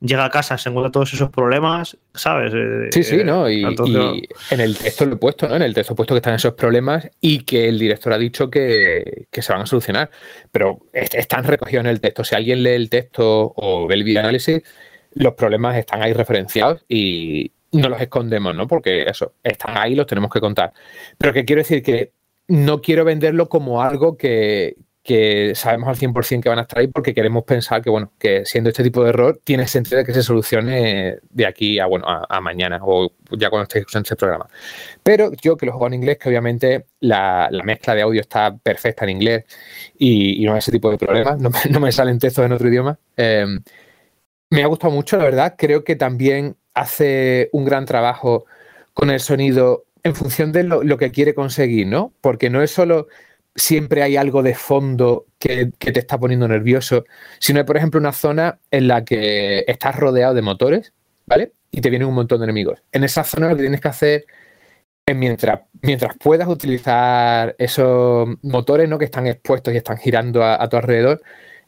llega a casa, se encuentra todos esos problemas, ¿sabes? Sí, sí, ¿no? Y, Entonces, y, en el texto lo he puesto, ¿no? En el texto he puesto que están esos problemas y que el director ha dicho que, que se van a solucionar, pero están recogidos en el texto. Si alguien lee el texto o ve el videoanálisis, los problemas están ahí referenciados y, no los escondemos, ¿no? Porque eso, están ahí, los tenemos que contar. Pero que quiero decir que no quiero venderlo como algo que, sabemos al 100% que van a estar ahí porque queremos pensar que, bueno, que siendo este tipo de error, tiene sentido que se solucione de aquí a, bueno, a, mañana o ya cuando estéis escuchando este programa. Pero yo que lo juego en inglés, que obviamente la, la mezcla de audio está perfecta en inglés y, no hay ese tipo de problemas, no me, no me salen textos en otro idioma. Eh, me ha gustado mucho, la verdad. Creo que también hace un gran trabajo con el sonido en función de lo, que quiere conseguir, ¿no? Porque no es solo siempre hay algo de fondo que, te está poniendo nervioso, sino hay, por ejemplo, una zona en la que estás rodeado de motores, ¿vale? Y te vienen un montón de enemigos. En esa zona lo que tienes que hacer es mientras, mientras puedas utilizar esos motores, ¿no? Que están expuestos y están girando a, tu alrededor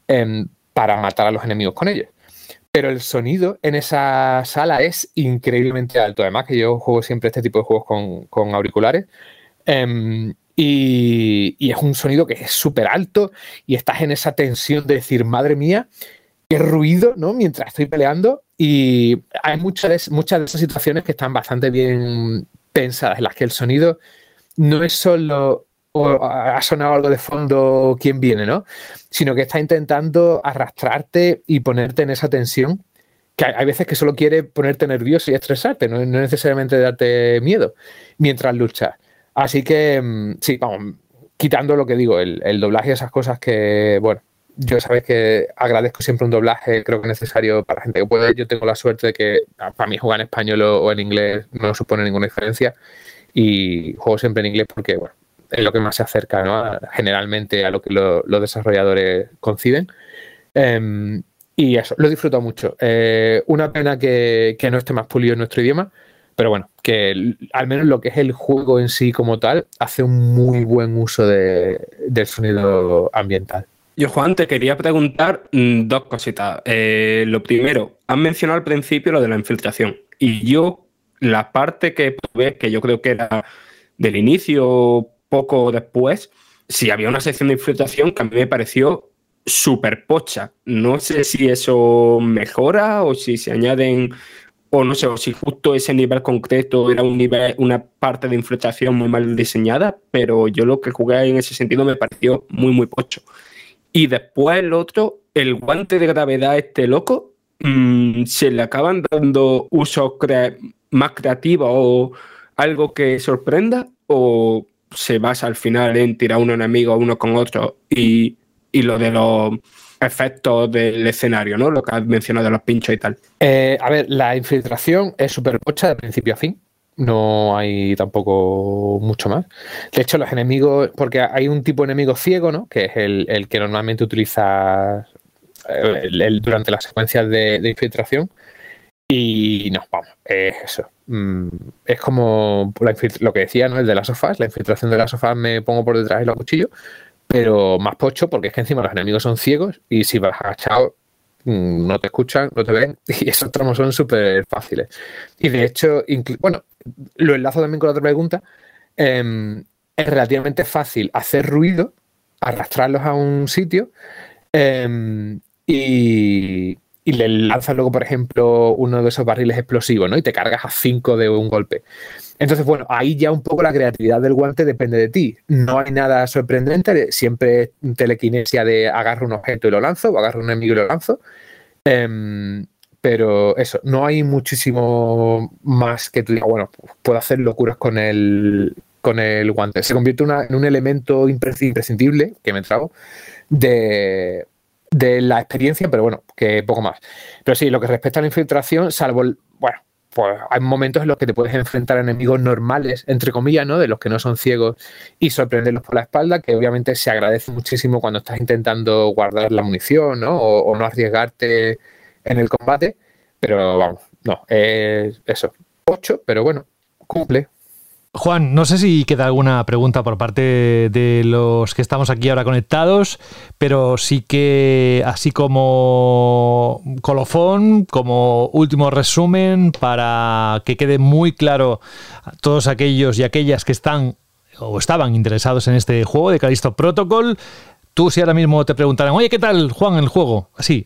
eh, para matar a los enemigos con ellos pero el sonido en esa sala es increíblemente alto. Además, que yo juego siempre este tipo de juegos con, auriculares. Um, y, es un sonido que es súper alto y estás en esa tensión de decir, madre mía, qué ruido, ¿no? Mientras estoy peleando. Y hay muchas muchas de esas situaciones que están bastante bien pensadas, en las que el sonido no es solo o ha sonado algo de fondo quién viene, ¿no? Sino que está intentando arrastrarte y ponerte en esa tensión que hay veces que solo quiere ponerte nervioso y estresarte, no, necesariamente darte miedo mientras luchas. Así que, mm, sí, vamos, quitando lo que digo, el, doblaje y esas cosas que, bueno, yo sabéis que agradezco siempre un doblaje, creo que es necesario para gente que puede. Yo tengo la suerte de que para mí jugar en español o en inglés no supone ninguna diferencia y juego siempre en inglés porque, bueno, es lo que más se acerca ¿no? generalmente a lo que lo- los desarrolladores conciben. Em, y eso, lo he disfrutado mucho. Eh, una pena que, no esté más pulido en nuestro idioma, pero bueno, que al menos lo que es el juego en sí como tal, hace un muy buen uso de- del sonido ambiental. Yo, Juan, te quería preguntar mm, dos cositas. Eh, lo primero, has mencionado al principio lo de la infiltración. Y yo, la parte que probé, que yo creo que era del inicio, poco después, sí había una sección de infiltración que a mí me pareció súper pocha. No sé si eso mejora o si se añaden, o no sé, o si justo ese nivel concreto era un nivel, una parte de infiltración muy mal diseñada, pero yo lo que jugué en ese sentido me pareció muy, muy pocho. Y después el otro, el guante de gravedad este loco, mm, se le acaban dando usos más creativos o algo que sorprenda o se basa al final en tirar un enemigo uno con otro y, y lo de los efectos del escenario, ¿no? Lo que has mencionado de los pinchos y tal. Eh, a ver, la infiltración es súper pocha de principio a fin. No hay tampoco mucho más. De hecho, los enemigos, porque hay un tipo de enemigo ciego, ¿no? Que es el, el que normalmente utilizas eh, el- durante las secuencias de infiltración. Y no, vamos, es eso. Mm, es como lo que decía, ¿no? El de las sofás, la infiltración de las sofás me pongo por detrás y lo cuchillo, pero más pocho porque es que encima los enemigos son ciegos y si vas agachado mm, no te escuchan, no te ven y esos tramos son súper fáciles. Y de hecho, bueno, lo enlazo también con la otra pregunta. em, es relativamente fácil hacer ruido, arrastrarlos a un sitio em, y, y le lanzas luego, por ejemplo, uno de esos barriles explosivos, ¿no? Y te cargas a cinco de un golpe. Entonces, bueno, ahí ya un poco la creatividad del guante depende de ti. No hay nada sorprendente, siempre es telequinesia de agarro un objeto y lo lanzo, o agarro un enemigo y lo lanzo. Em, pero eso, no hay muchísimo más que tú digas, bueno, puedo hacer locuras con el, con el guante. Se convierte en un elemento impres- imprescindible, que me trago, de, de la experiencia, pero bueno, que poco más. Pero sí, lo que respecta a la infiltración, salvo, bueno, pues hay momentos en los que te puedes enfrentar a enemigos normales, entre comillas, ¿no? De los que no son ciegos y sorprenderlos por la espalda, que obviamente se agradece muchísimo cuando estás intentando guardar la munición, ¿no? O, no arriesgarte en el combate. Pero vamos, no, es eso. 8, pero bueno, cumple. Juan, no sé si queda alguna pregunta por parte de los que estamos aquí ahora conectados, pero sí que así como colofón, como último resumen, para que quede muy claro a todos aquellos y aquellas que están o estaban interesados en este juego de Callisto Protocol, tú si ahora mismo te preguntaran, oye, ¿qué tal, Juan, el juego? Así,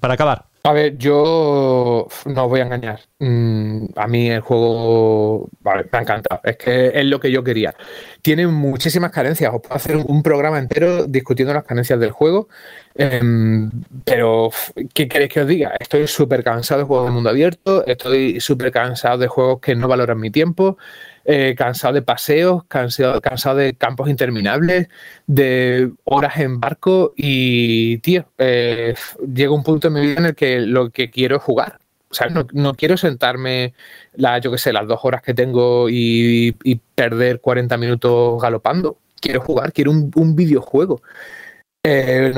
para acabar. A ver, yo no os voy a engañar. Mm, a mí el juego vale, me ha encantado. Es que es lo que yo quería. Tiene muchísimas carencias. Os puedo hacer un, programa entero discutiendo las carencias del juego. Em, pero, ¿qué queréis que os diga? Estoy súper cansado de juegos de mundo abierto. Estoy súper cansado de juegos que no valoran mi tiempo. Eh, cansado de paseos, cansado, cansado de campos interminables, de horas en barco y, tío, eh, llega un punto en mi vida en el que lo que quiero es jugar. O sea, no, no quiero sentarme, la, yo qué sé, las dos horas que tengo y, perder 40 minutos galopando. Quiero jugar, quiero un, un videojuego. Eh,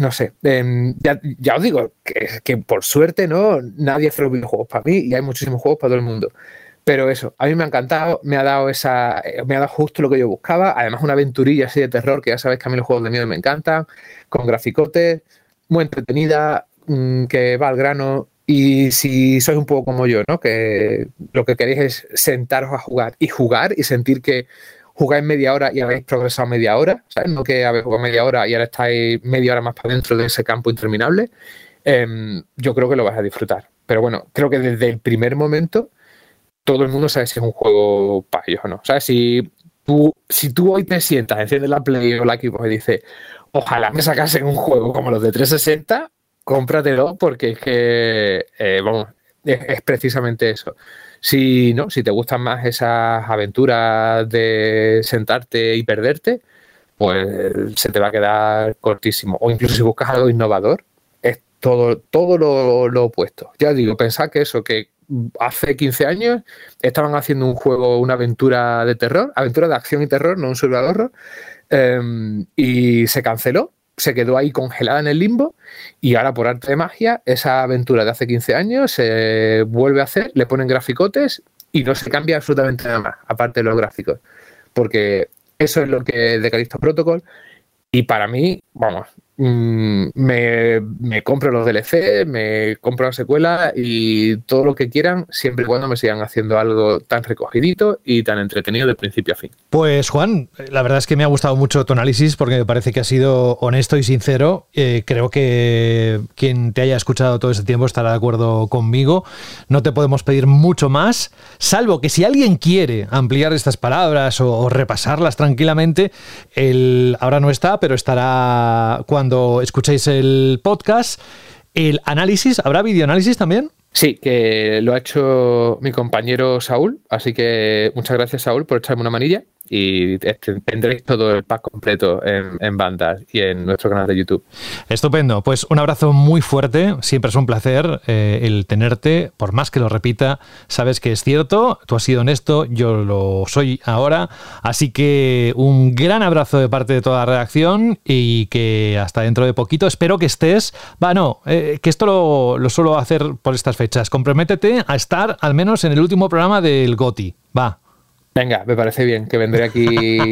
no sé, em, ya, ya os digo que, que por suerte no nadie hace los videojuegos para mí y hay muchísimos juegos para todo el mundo. Pero eso, a mí me ha encantado, me ha dado esa, eh, me ha dado justo lo que yo buscaba. Además, una aventurilla así de terror, que ya sabéis que a mí los juegos de miedo me encantan, con graficotes, muy entretenida, mm, que va al grano. Y si sois un poco como yo, ¿no? Que lo que queréis es sentaros a jugar y jugar y sentir que jugáis media hora y habéis progresado media hora, ¿sabes? No que habéis jugado media hora y ahora estáis media hora más para dentro de ese campo interminable. Em, yo creo que lo vas a disfrutar. Pero bueno, creo que desde el primer momento todo el mundo sabe si es un juego para ellos o no. ¿Sabes? Si tú, hoy te sientas, enciendes la Play o la Xbox y dices, ojalá me sacasen un juego como los de 360, cómpratelo porque es que, eh, vamos, es, es precisamente eso. Si no, si te gustan más esas aventuras de sentarte y perderte, pues se te va a quedar cortísimo. O incluso si buscas algo innovador, es todo, todo lo, lo opuesto. Ya digo, pensad que eso, que hace 15 años estaban haciendo un juego, una aventura de terror, aventura de acción y terror, no un survival horror, em, y se canceló, se quedó ahí congelada en el limbo y ahora por arte de magia esa aventura de hace 15 años se vuelve a hacer, le ponen graficotes y no se cambia absolutamente nada más, aparte de los gráficos, porque eso es lo que de Callisto Protocol y para mí, vamos, mm, me, me, compro los DLC, me compro la secuela y todo lo que quieran, siempre y cuando me sigan haciendo algo tan recogidito y tan entretenido de principio a fin. Pues Juan, la verdad es que me ha gustado mucho tu análisis porque me parece que ha sido honesto y sincero. Eh, creo que quien te haya escuchado todo este tiempo estará de acuerdo conmigo. No te podemos pedir mucho más, salvo que si alguien quiere ampliar estas palabras o, o repasarlas tranquilamente, el ahora no está, pero estará cuando escuchéis el podcast. El análisis, ¿habrá videoanálisis también? Sí, que lo ha hecho mi compañero Saúl, así que muchas gracias Saúl por echarme una manilla y este, tendréis todo el pack completo en, en, bandas y en nuestro canal de YouTube. Estupendo, pues un abrazo muy fuerte, siempre es un placer eh, el tenerte, por más que lo repita, sabes que es cierto, tú has sido honesto, yo lo soy ahora, así que un gran abrazo de parte de toda la redacción y que hasta dentro de poquito, espero que estés, va, no, eh, que esto lo, lo suelo hacer por estas fechas, comprométete a estar al menos en el último programa del GOTI, va. Venga, me parece bien que vendré aquí.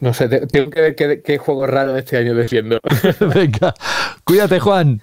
No sé, tengo que ver qué, juego raro este año defiendo. Venga, cuídate, Juan.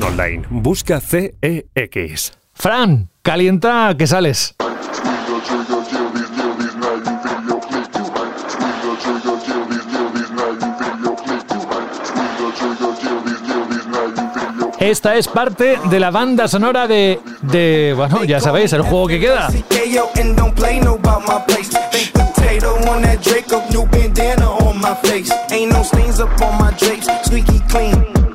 online. Busca CEX. Fran, calienta que sales. Esta es parte de la banda sonora de, bueno, ya sabéis, el juego que queda.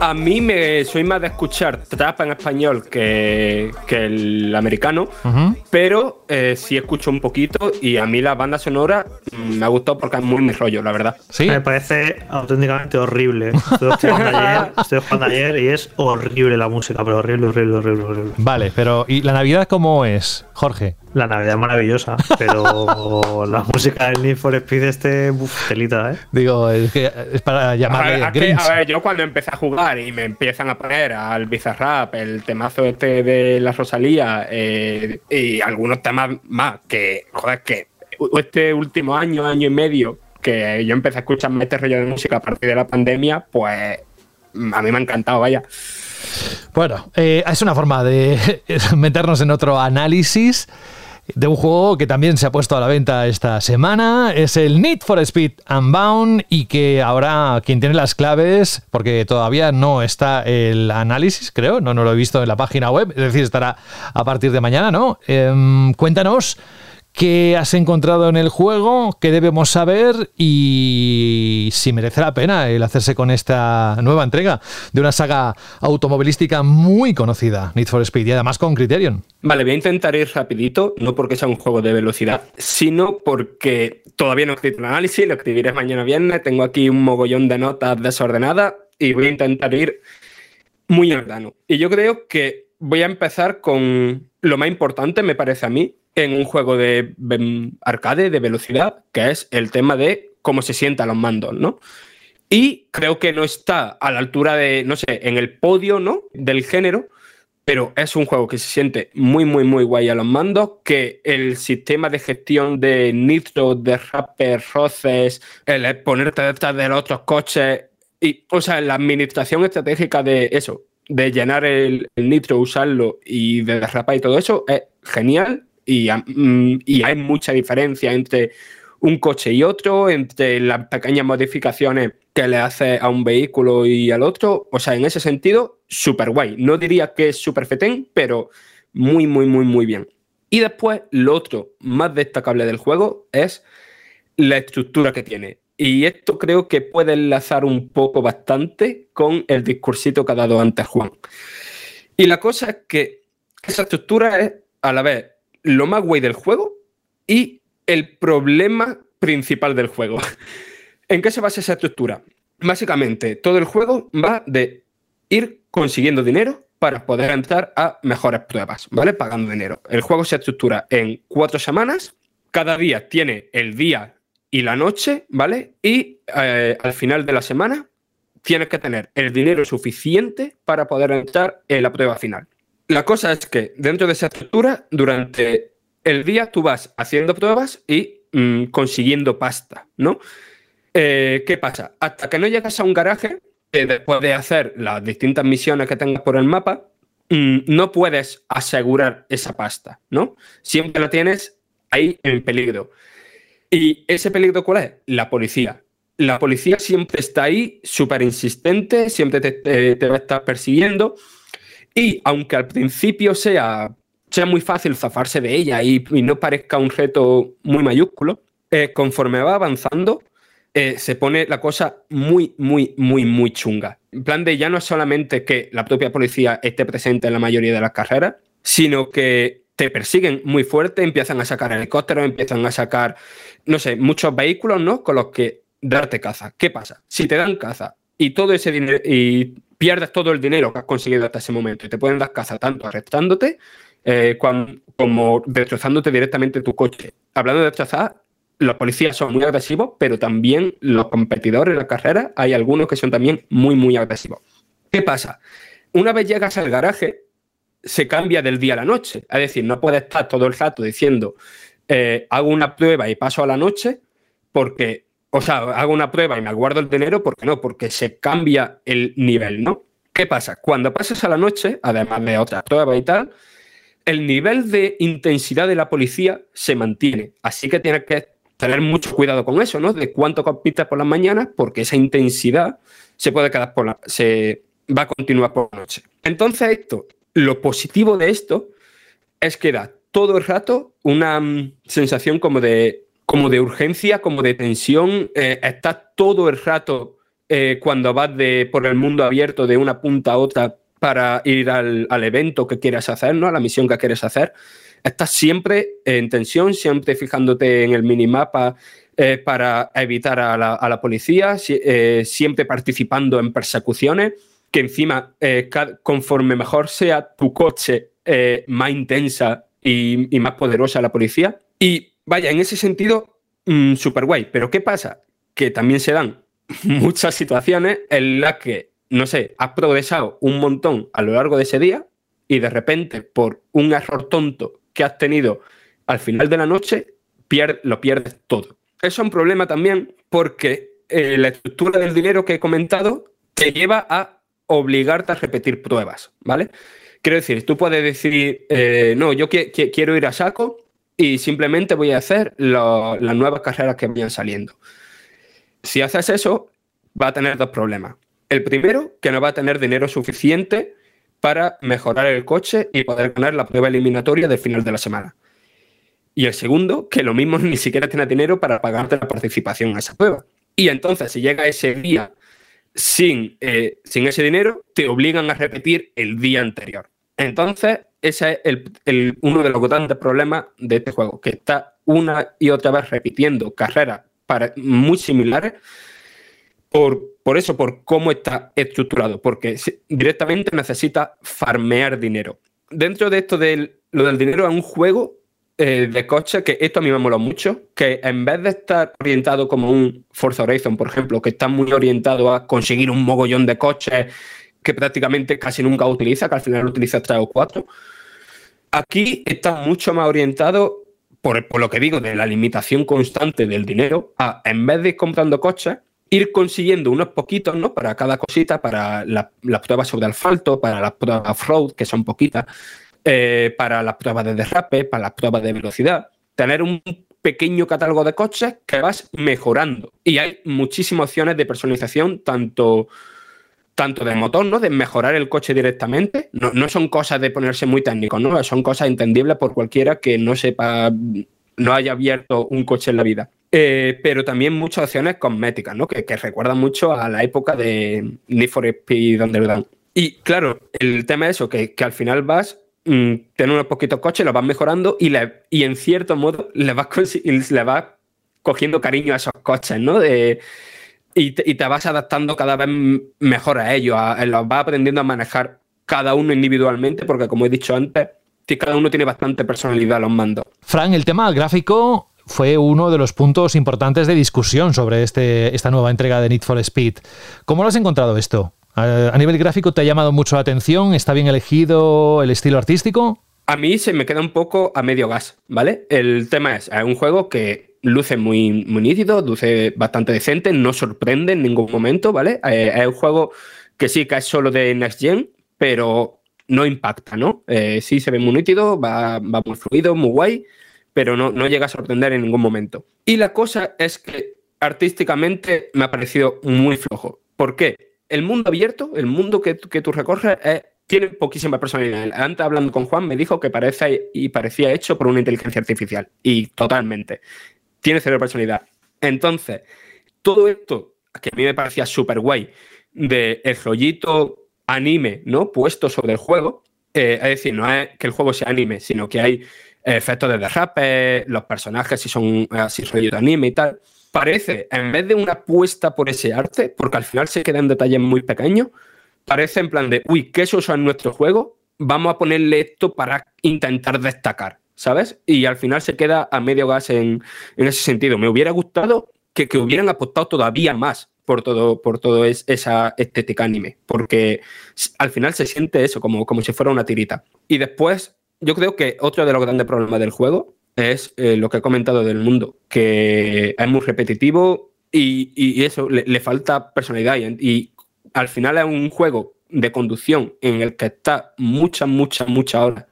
A mí me soy más de escuchar trap en español que, que el americano, uh -huh. pero eh, sí escucho un poquito y a mí la banda sonora me ha gustado porque es muy mi rollo, la verdad. ¿Sí? Me parece auténticamente horrible. Estoy jugando ayer, estoy jugando ayer y es horrible la música, pero horrible, horrible, horrible, horrible. Vale, pero ¿y la Navidad cómo es, Jorge? La Navidad es maravillosa, pero la música del Need for Speed este, uf, telita, ¿eh? Digo, es, que es para llamarle a ver, que, a ver, yo cuando empecé a jugar y me empiezan a poner al Bizarrap, el temazo este de la Rosalía eh, y algunos temas más que, joder, que este último año, año y medio que yo empecé a escuchar este rollo de música a partir de la pandemia, pues a mí me ha encantado, vaya. Bueno, eh, es una forma de meternos en otro análisis de un juego que también se ha puesto a la venta esta semana. Es el Need for Speed Unbound y que ahora quien tiene las claves, porque todavía no está el análisis, creo, no, no lo he visto en la página web, es decir, estará a partir de mañana, ¿no? Eh, cuéntanos qué has encontrado en el juego, qué debemos saber y si merece la pena el hacerse con esta nueva entrega de una saga automovilística muy conocida, Need for Speed, y además con Criterion. Vale, voy a intentar ir rapidito, no porque sea un juego de velocidad, sino porque todavía no he escrito un análisis, lo escribiré mañana viernes, tengo aquí un mogollón de notas desordenadas y voy a intentar ir muy ordenado. Y yo creo que voy a empezar con lo más importante, me parece a mí, en un juego de arcade, de velocidad, que es el tema de cómo se sientan los mandos, ¿no? Y creo que no está a la altura de, no sé, en el podio, ¿no? Del género, pero es un juego que se siente muy, muy, muy guay a los mandos, que el sistema de gestión de nitro, de rapper, roces, el ponerte detrás de los otros coches, y, o sea, la administración estratégica de eso, de llenar el, el nitro, usarlo y de derrapar y todo eso, es genial mm, y hay mucha diferencia entre un coche y otro, entre las pequeñas modificaciones que le hace a un vehículo y al otro. O sea, en ese sentido, súper guay. No diría que es súper fetén, pero muy, muy, muy, muy bien. Y después, lo otro más destacable del juego es la estructura que tiene. Y esto creo que puede enlazar un poco bastante con el discursito que ha dado antes Juan. Y la cosa es que esa estructura es a la vez lo más guay del juego y el problema principal del juego. ¿En qué se basa esa estructura? Básicamente, todo el juego va de ir consiguiendo dinero para poder entrar a mejores pruebas, ¿vale? Pagando dinero. El juego se estructura en cuatro semanas. Cada día tiene el día y la noche, ¿vale? Y eh, al final de la semana tienes que tener el dinero suficiente para poder entrar en la prueba final. La cosa es que dentro de esa estructura, durante el día tú vas haciendo pruebas y mm, consiguiendo pasta, ¿no? Eh, ¿Qué pasa? Hasta que no llegas a un garaje, eh, después de hacer las distintas misiones que tengas por el mapa, mm, no puedes asegurar esa pasta, ¿no? Siempre la tienes ahí en peligro. ¿Y ese peligro cuál es? La policía. La policía siempre está ahí, súper insistente, siempre te, te- te va a estar persiguiendo. Y aunque al principio sea, sea muy fácil zafarse de ella y, no parezca un reto muy mayúsculo, eh, conforme va avanzando, eh, se pone la cosa muy, muy, muy, muy chunga. En plan de ya no es solamente que la propia policía esté presente en la mayoría de las carreras, sino que te persiguen muy fuerte, empiezan a sacar helicópteros, empiezan a sacar, no sé, muchos vehículos, ¿no? Con los que darte caza. ¿Qué pasa? Si te dan caza y todo ese dinero pierdes todo el dinero que has conseguido hasta ese momento y te pueden dar caza tanto arrestándote eh, como destrozándote directamente tu coche. Hablando de destrozar, los policías son muy agresivos, pero también los competidores de la carrera, hay algunos que son también muy, muy agresivos. ¿Qué pasa? Una vez llegas al garaje, se cambia del día a la noche. Es decir, no puedes estar todo el rato diciendo, eh, hago una prueba y paso a la noche, porque, o sea, hago una prueba y me guardo el dinero, porque no, porque se cambia el nivel, ¿no? ¿Qué pasa? Cuando pasas a la noche, además de otras pruebas y tal, el nivel de intensidad de la policía se mantiene. Así que tienes que tener mucho cuidado con eso, ¿no? De cuánto compites por las mañanas, porque esa intensidad se puede quedar por la, se va a continuar por la noche. Entonces, esto, lo positivo de esto es que da todo el rato una mm, sensación como de, como de urgencia, como de tensión. eh, estás todo el rato eh, cuando vas de, por el mundo abierto de una punta a otra para ir al, al evento que quieras hacer, ¿no? A la misión que quieres hacer. Estás siempre en tensión, siempre fijándote en el minimapa eh, para evitar a la, a la policía, si- siempre participando en persecuciones, que encima, conforme mejor sea tu coche, más intensa y, y más poderosa la policía. Y vaya, en ese sentido, súper guay. Pero ¿qué pasa? Que también se dan muchas situaciones en las que, no sé, has progresado un montón a lo largo de ese día y de repente, por un error tonto que has tenido al final de la noche, pier- lo pierdes todo. Eso es un problema también porque eh, la estructura del dinero que he comentado te lleva a obligarte a repetir pruebas, ¿vale? Quiero decir, tú puedes decir, eh, no, yo qui- qui- quiero ir a saco y simplemente voy a hacer las nuevas carreras que vayan saliendo. Si haces eso, va a tener dos problemas. El primero, que no va a tener dinero suficiente para mejorar el coche y poder ganar la prueba eliminatoria del final de la semana. Y el segundo, que lo mismo ni siquiera tienes dinero para pagarte la participación a esa prueba. Y entonces, si llega ese día sin, eh, sin ese dinero, te obligan a repetir el día anterior. Entonces, ese es el- uno de los grandes problemas de este juego, que está una y otra vez repitiendo carreras para, muy similares por, por eso, por cómo está estructurado, porque directamente necesita farmear dinero. Dentro de esto del, lo del dinero es un juego eh, de coche que esto a mí me mola mucho, que en vez de estar orientado como un Forza Horizon, por ejemplo, que está muy orientado a conseguir un mogollón de coches que prácticamente casi nunca utiliza, que al final utiliza tres o cuatro, aquí está mucho más orientado, por, lo que digo, de la limitación constante del dinero, a en vez de ir comprando coches, ir consiguiendo unos poquitos, ¿no? Para cada cosita, para la- las pruebas sobre asfalto, para las pruebas off-road, que son poquitas, eh, para las pruebas de derrape, para las pruebas de velocidad. Tener un pequeño catálogo de coches que vas mejorando. Y hay muchísimas opciones de personalización, tanto, tanto de motor, ¿no? De mejorar el coche directamente. No, no son cosas de ponerse muy técnicos, ¿no? Son cosas entendibles por cualquiera que no sepa, no haya abierto un coche en la vida. Eh, pero también muchas opciones cosméticas, ¿no? Que, que recuerdan mucho a la época de Need for Speed Underground. Y claro, el tema es eso, que, que al final vas mm, tener unos poquitos coches, los vas mejorando y, le- y en cierto modo le vas, le vas cogiendo cariño a esos coches, ¿no? Y, te, y te vas adaptando cada vez mejor a ellos, los vas aprendiendo a manejar cada uno individualmente, porque como he dicho antes, cada uno tiene bastante personalidad los mandos. Fran, el tema gráfico fue uno de los puntos importantes de discusión sobre este, esta nueva entrega de Need for Speed. ¿Cómo lo has encontrado esto? ¿A a nivel gráfico te ha llamado mucho la atención? ¿Está bien elegido el estilo artístico? A mí se me queda un poco a medio gas, ¿vale? El tema es, es un juego que luce muy, muy nítido, luce bastante decente, no sorprende en ningún momento, ¿vale? Eh, es un juego que sí que es solo de Next Gen, pero no impacta, ¿no? Eh, sí se ve muy nítido, va, muy fluido, muy guay, pero no, no llega a sorprender en ningún momento. Y la cosa es que artísticamente me ha parecido muy flojo. ¿Por qué? El mundo abierto, el mundo que, que tú recorres, es- tiene poquísima personalidad. Antes hablando con Juan me dijo que parece y parecía hecho por una inteligencia artificial. Y totalmente. Tiene cero personalidad. Entonces, todo esto, que a mí me parecía súper guay, de el rollito anime, ¿no? Puesto sobre el juego. eh, es decir, no es que el juego sea anime, sino que hay efectos de derrape, los personajes si son así rollito anime y tal. Parece, en vez de una apuesta por ese arte, porque al final se quedan detalles muy pequeños, parece en plan de, uy, ¿qué eso en nuestro juego? Vamos a ponerle esto para intentar destacar, ¿sabes? Y al final se queda a medio gas en, en ese sentido. Me hubiera gustado que, que hubieran apostado todavía más por todo, por todo es- esa estética anime, porque al final se siente eso, como, como si fuera una tirita. Y después, yo creo que otro de los grandes problemas del juego es eh, lo que he comentado del mundo, que es muy repetitivo y, y eso, le, le falta personalidad. Y, y al final es un juego de conducción en el que está muchas, muchas, muchas horas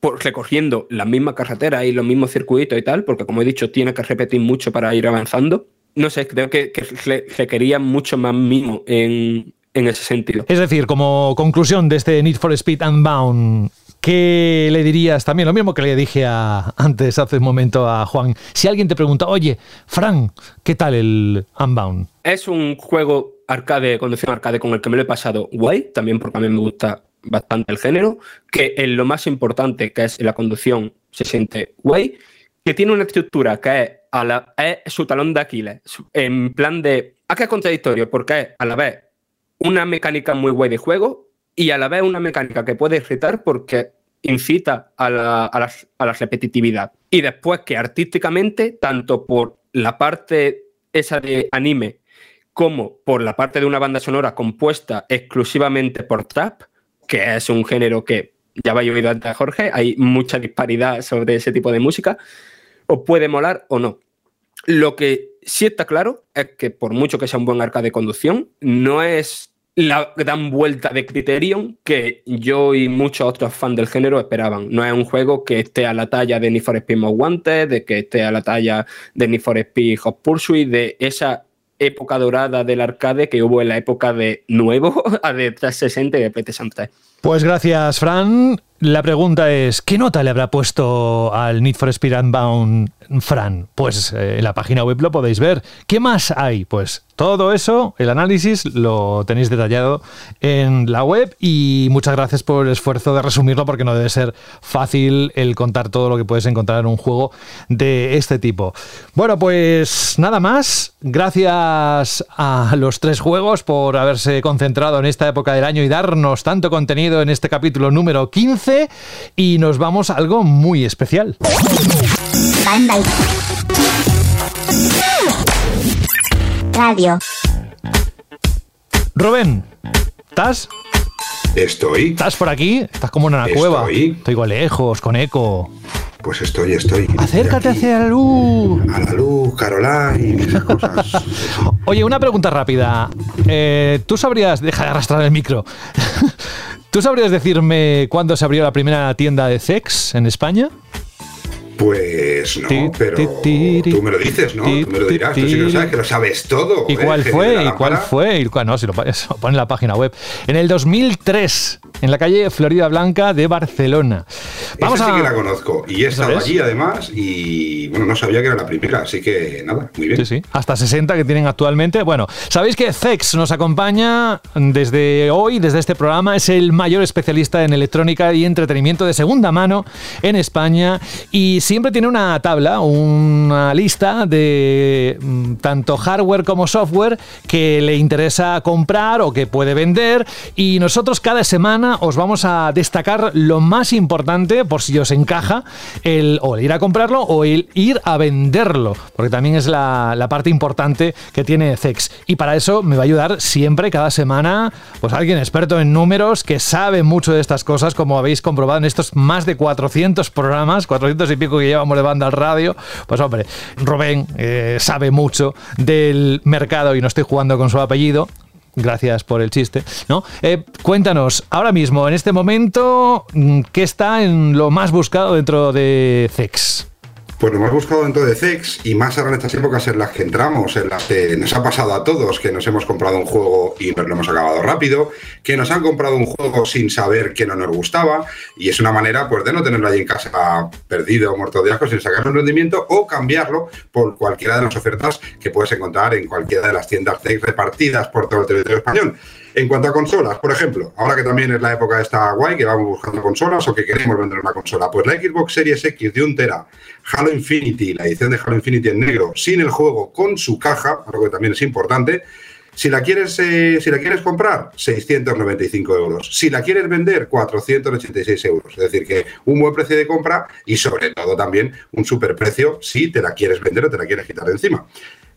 por- recorriendo la misma carretera y los mismos circuitos y tal, porque como he dicho, tiene que repetir mucho para ir avanzando. No sé, creo que, que re- requería mucho más mimo en, en ese sentido. Es decir, como conclusión de este Need for Speed Unbound, ¿qué le dirías también? Lo mismo que le dije a- antes, hace un momento, a Juan. Si alguien te pregunta, oye, Fran, ¿qué tal el Unbound? Es un juego arcade, conducción arcade con el que me lo he pasado guay, también porque a mí me gusta bastante el género, que en lo más importante, que es la conducción, se siente guay, que tiene una estructura que es, a la, su talón de Aquiles, en plan de... ¿A qué es contradictorio? Porque es a la vez una mecánica muy guay de juego y a la vez una mecánica que puede irritar porque incita a la, a la- a la repetitividad. Y después que artísticamente, tanto por la parte esa de anime como por la parte de una banda sonora compuesta exclusivamente por trap, que es un género que ya habéis oído antes Jorge, hay mucha disparidad sobre ese tipo de música, os puede molar o no. Lo que sí está claro es que por mucho que sea un buen arcade de conducción, no es la gran vuelta de Criterion que yo y muchos otros fans del género esperaban. No es un juego que esté a la talla de Need for Speed Most Wanted, de que esté a la talla de Need for Speed Hot Pursuit, de esa época dorada del arcade que hubo en la época de nuevo, a de 360 y de PlayStation 3. Pues gracias, Fran. La pregunta es, ¿qué nota le habrá puesto al Need for Speed Unbound Fran? Pues eh, en la página web lo podéis ver. ¿Qué más hay? Pues todo eso, el análisis, lo tenéis detallado en la web y muchas gracias por el esfuerzo de resumirlo porque no debe ser fácil el contar todo lo que puedes encontrar en un juego de este tipo. Bueno, pues nada más. Gracias a los tres juegos por haberse concentrado en esta época del año y darnos tanto contenido en este capítulo número 15 y nos vamos a algo muy especial. Radio. Rubén, ¿estás? Estoy. ¿Estás por aquí? Estás como en una Estoy. cueva. Te oigo lejos, con eco. Pues estoy, estoy. Acércate hacia la luz. A la luz, Caroline, esas cosas. Oye, una pregunta rápida. Eh, ¿Tú sabrías... Deja de arrastrar el micro. ¿Tú sabrías decirme cuándo se abrió la primera tienda de sex en España? Pues no, pero tú me lo dices, ¿no? Tú me lo dirás, tú sí que lo sabes, que lo sabes todo. ¿Y ¿eh? cuál fue? ¿Y cuál fue? ¿Y cuál- no, si lo, pone- se lo pone en la página web. En el 2003, en la calle Florida Blanca de Barcelona. Vamos Esa a... sí que la conozco. Y he estado allí además y bueno, no sabía que era la primera, así que nada, muy bien. Sí, sí. Hasta 60 que tienen actualmente. Bueno, sabéis que Zex nos acompaña desde hoy, desde este programa. Es el mayor especialista en electrónica y entretenimiento de segunda mano en España. Y siempre tiene una tabla, una lista de mm, tanto hardware como software que le interesa comprar o que puede vender. Y nosotros cada semana os vamos a destacar lo más importante, por si os encaja, el, o ir a comprarlo o el ir a venderlo, porque también es la, la parte importante que tiene Zex. Y para eso me va a ayudar siempre, cada semana, pues alguien experto en números que sabe mucho de estas cosas, como habéis comprobado en estos más de 400 programas, 400 y pico que llevamos de banda al radio. Pues hombre, Rubén eh, sabe mucho del mercado y no estoy jugando con su apellido. Gracias por el chiste, ¿no? Eh, cuéntanos, ahora mismo, en este momento, mm, ¿qué está en lo más buscado dentro de Zex? Pues lo hemos buscado dentro de Zex y más ahora en estas épocas en las que entramos, en las que nos ha pasado a todos, que nos hemos comprado un juego y lo hemos acabado rápido, que nos han comprado un juego sin saber que no nos gustaba y es una manera pues de no tenerlo allí en casa perdido o muerto de asco sin sacar un rendimiento o cambiarlo por cualquiera de las ofertas que puedes encontrar en cualquiera de las tiendas Zex repartidas por todo el territorio español. En cuanto a consolas, por ejemplo, ahora que también es la época esta guay, que vamos buscando consolas o que queremos vender una consola, pues la Xbox Series X de 1 tera, Halo Infinity, la edición de Halo Infinity en negro, sin el juego, con su caja, algo que también es importante. Si la quieres, eh, si la quieres comprar, 695 euros. Si la quieres vender, 486 euros. Es decir, que un buen precio de compra y sobre todo también un superprecio si te la quieres vender o te la quieres quitar de encima.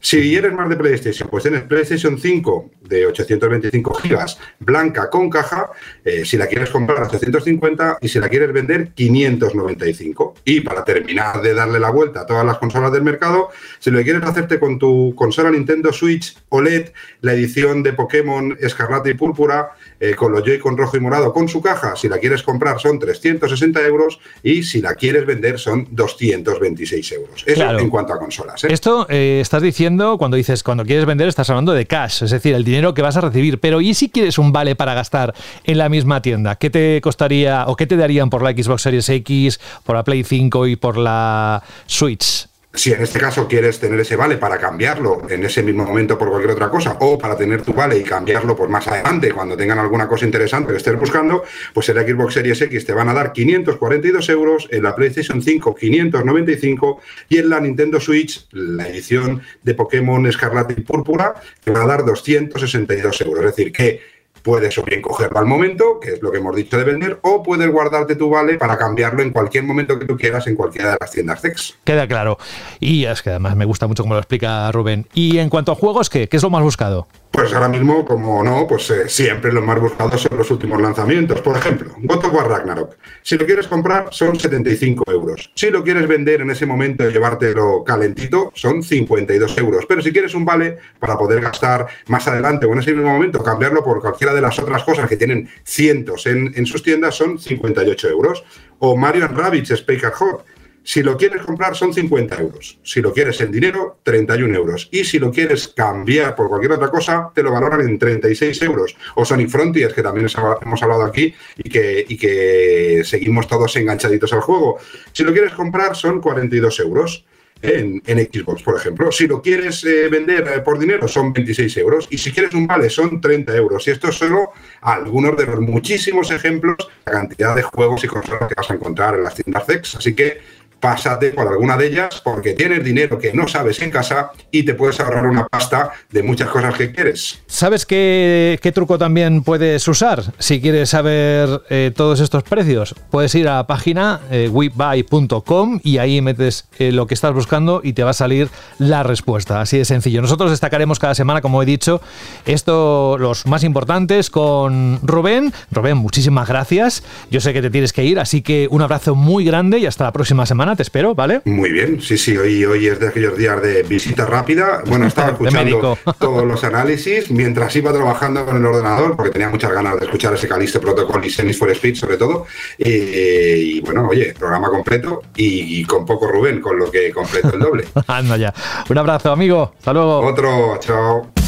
Si eres más de PlayStation, pues tienes PlayStation 5 de 825 gigas, blanca con caja, eh, si la quieres comprar a 850 y si la quieres vender 595. Y para terminar de darle la vuelta a todas las consolas del mercado, si lo quieres hacerte con tu consola Nintendo Switch OLED, la edición de Pokémon Escarlata y Púrpura, eh, con los Joy-Con rojo y morado con su caja, si la quieres comprar son 360 euros y si la quieres vender son 226 euros. Eso Claro. en cuanto a consolas. ¿eh? Esto eh, estás diciendo, cuando dices, cuando quieres vender, estás hablando de cash, es decir, el dinero que vas a recibir. Pero ¿y si quieres un vale para gastar en la misma tienda? ¿Qué te costaría o qué te darían por la Xbox Series X, por la Play 5 y por la Switch? Si en este caso quieres tener ese vale para cambiarlo en ese mismo momento por cualquier otra cosa, o para tener tu vale y cambiarlo pues más adelante cuando tengan alguna cosa interesante que estés buscando, pues en la Xbox Series X te van a dar 542 euros, en la PlayStation 5 595 y en la Nintendo Switch, la edición de Pokémon Escarlata y Púrpura, te va a dar 262 euros. Es decir, que Puedes o bien cogerlo al momento, que es lo que hemos dicho de vender, o puedes guardarte tu vale para cambiarlo en cualquier momento que tú quieras en cualquiera de las tiendas Zex. Queda claro. Y es que además me gusta mucho como lo explica Rubén. Y en cuanto a juegos, ¿qué? ¿Qué es lo más buscado? Pues ahora mismo, como no, pues eh, siempre los más buscados son los últimos lanzamientos. Por ejemplo, God of War Ragnarok. Si lo quieres comprar, son 75 euros. Si lo quieres vender en ese momento y llevártelo calentito, son 52 euros. Pero si quieres un vale para poder gastar más adelante o en ese mismo momento, cambiarlo por cualquiera de las otras cosas que tienen cientos en, sus tiendas, son 58 euros. O Mario Rabbids Speaker Hot. Si lo quieres comprar son 50 euros. Si lo quieres en dinero, 31 euros. Y si lo quieres cambiar por cualquier otra cosa, te lo valoran en 36 euros. O Sonic Frontiers, que también hemos hablado aquí y que, y que seguimos todos enganchaditos al juego. Si lo quieres comprar son 42 euros. En, Xbox, por ejemplo. Si lo quieres eh, vender eh, por dinero, son 26 euros. Y si quieres un vale, son 30 euros. Y esto es solo algunos de los muchísimos ejemplos, la cantidad de juegos y consolas que vas a encontrar en las tiendas Zex. Así que pásate por alguna de ellas porque tienes dinero que no sabes en casa y te puedes ahorrar una pasta de muchas cosas que quieres. ¿Sabes qué, truco también puedes usar si quieres saber eh, todos estos precios? Puedes ir a la página eh, webuy.com y ahí metes eh, lo que estás buscando y te va a salir la respuesta. Así de sencillo. Nosotros destacaremos cada semana, como he dicho, esto, los más importantes con Rubén. Rubén, muchísimas gracias. Yo sé que te tienes que ir, así que un abrazo muy grande y hasta la próxima semana. Semana, te espero, ¿vale? Muy bien, sí, sí, hoy, hoy es de aquellos días de visita rápida. Bueno, estaba escuchando todos los análisis mientras iba trabajando con el ordenador, porque tenía muchas ganas de escuchar ese Caliste Protocol y Senis for Speed, sobre todo. y bueno, oye, programa completo y, con poco Rubén, con lo que completo el doble. Anda ya. Un abrazo, amigo. Hasta luego. Otro, chao.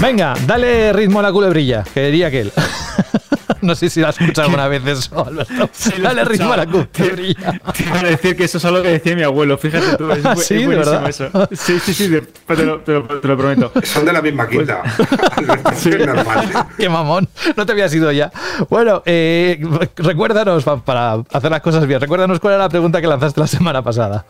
Venga, dale ritmo a la culebrilla, que diría aquel. no sé si lo has escuchado alguna vez eso, Alberto. dale ritmo a la culebrilla. Te iba a decir que eso es algo que decía mi abuelo, fíjate tú. Es, ¿Sí, es de verdad? eso. Sí, sí, sí, te lo, te, lo, te lo, prometo. Son de la misma quinta. Pues, sí. normal. Qué mamón, no te habías ido ya. Bueno, eh, recuérdanos, para hacer las cosas bien, recuérdanos cuál era la pregunta que lanzaste la semana pasada.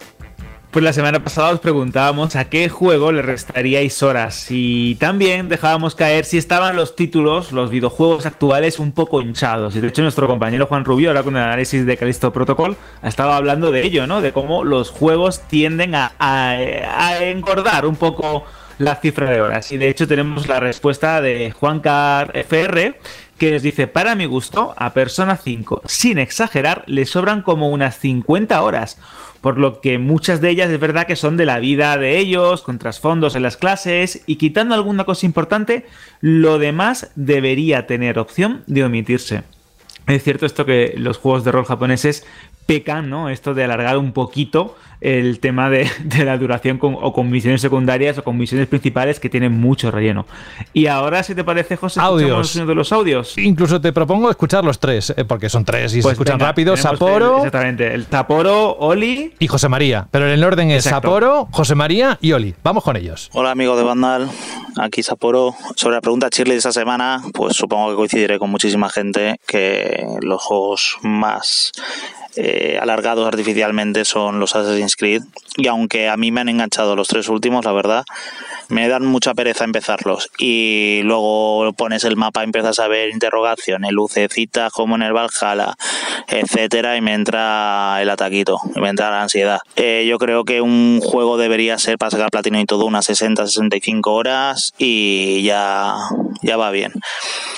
Pues la semana pasada os preguntábamos a qué juego le restaríais horas y también dejábamos caer si estaban los títulos, los videojuegos actuales un poco hinchados. Y de hecho nuestro compañero Juan Rubio, ahora con el análisis de Callisto Protocol, estaba hablando de ello, ¿no? De cómo los juegos tienden a, a, a engordar un poco la cifra de horas. Y de hecho tenemos la respuesta de Juan Car FR que les dice, para mi gusto, a Persona 5, sin exagerar, le sobran como unas 50 horas por lo que muchas de ellas es verdad que son de la vida de ellos, con trasfondos en las clases, y quitando alguna cosa importante, lo demás debería tener opción de omitirse. Es cierto esto que los juegos de rol japoneses pecan, ¿no? Esto de alargar un poquito el tema de, de la duración con, o con misiones secundarias o con misiones principales que tienen mucho relleno. Y ahora, si te parece, José, audios. de los audios. Incluso te propongo escuchar los tres, eh, porque son tres y pues se escuchan venga, rápido. Sapporo. El, exactamente, el Sapporo, Oli y José María. Pero el orden es Exacto. Sapporo, José María y Oli. Vamos con ellos. Hola amigos de Vandal, aquí Sapporo. Sobre la pregunta Shirley de esta semana, pues supongo que coincidiré con muchísima gente que los juegos más eh, alargados artificialmente son los Assassin's Creed y aunque a mí me han enganchado los tres últimos, la verdad, me dan mucha pereza empezarlos y luego pones el mapa, empiezas a ver interrogaciones, lucecitas como en el Valhalla, etcétera y me entra el ataquito, me entra la ansiedad. Eh, yo creo que un juego debería ser para sacar platino y todo unas 60-65 horas y ya, ya va bien.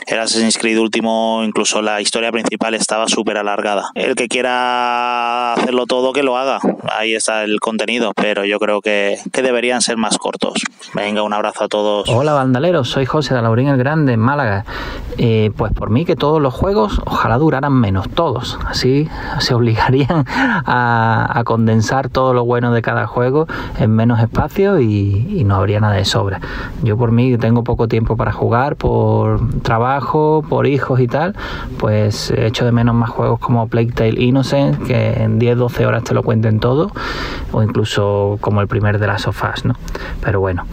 El Assassin's Creed último, incluso la historia principal estaba súper alargada. El que quiera hacerlo todo, que lo haga. Ahí está el contenido, pero yo creo que, deberían ser más cortos. Venga, un abrazo a todos. Hola bandaleros, soy José de Laurín el Grande en Málaga. Eh, pues por mí que todos los juegos ojalá duraran menos, todos. Así se obligarían a, condensar todo lo bueno de cada juego en menos espacio y, y no habría nada de sobra. Yo por mí tengo poco tiempo para jugar, por trabajo, por hijos y tal, pues echo de menos más juegos como Plague Tale Innocent, que en 10-12 horas te lo cuenten todo, o incluso como el primer de las sofás, ¿no? Pero bueno,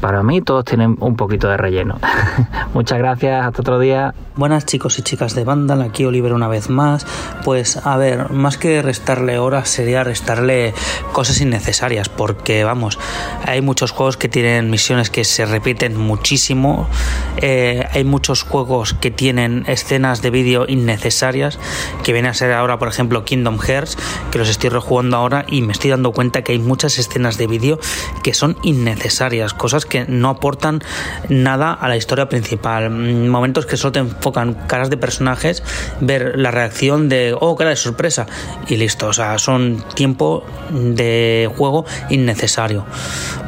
para mí todos tienen un poquito de relleno. Muchas gracias, hasta otro día. Buenas chicos y chicas de Vandal, aquí Oliver una vez más. Pues a ver, más que restarle horas sería restarle cosas innecesarias, porque vamos, hay muchos juegos que tienen misiones que se repiten muchísimo, eh, hay muchos juegos que tienen escenas de vídeo innecesarias, que viene a ser ahora por ejemplo Kingdom Hearts, que los estoy rejugando ahora y me estoy dando cuenta que hay muchas escenas de vídeo que son innecesarias, cosas que no aportan nada a la historia principal, momentos que solo te caras de personajes, ver la reacción de, oh, cara de sorpresa, y listo, o sea, son tiempo de juego innecesario.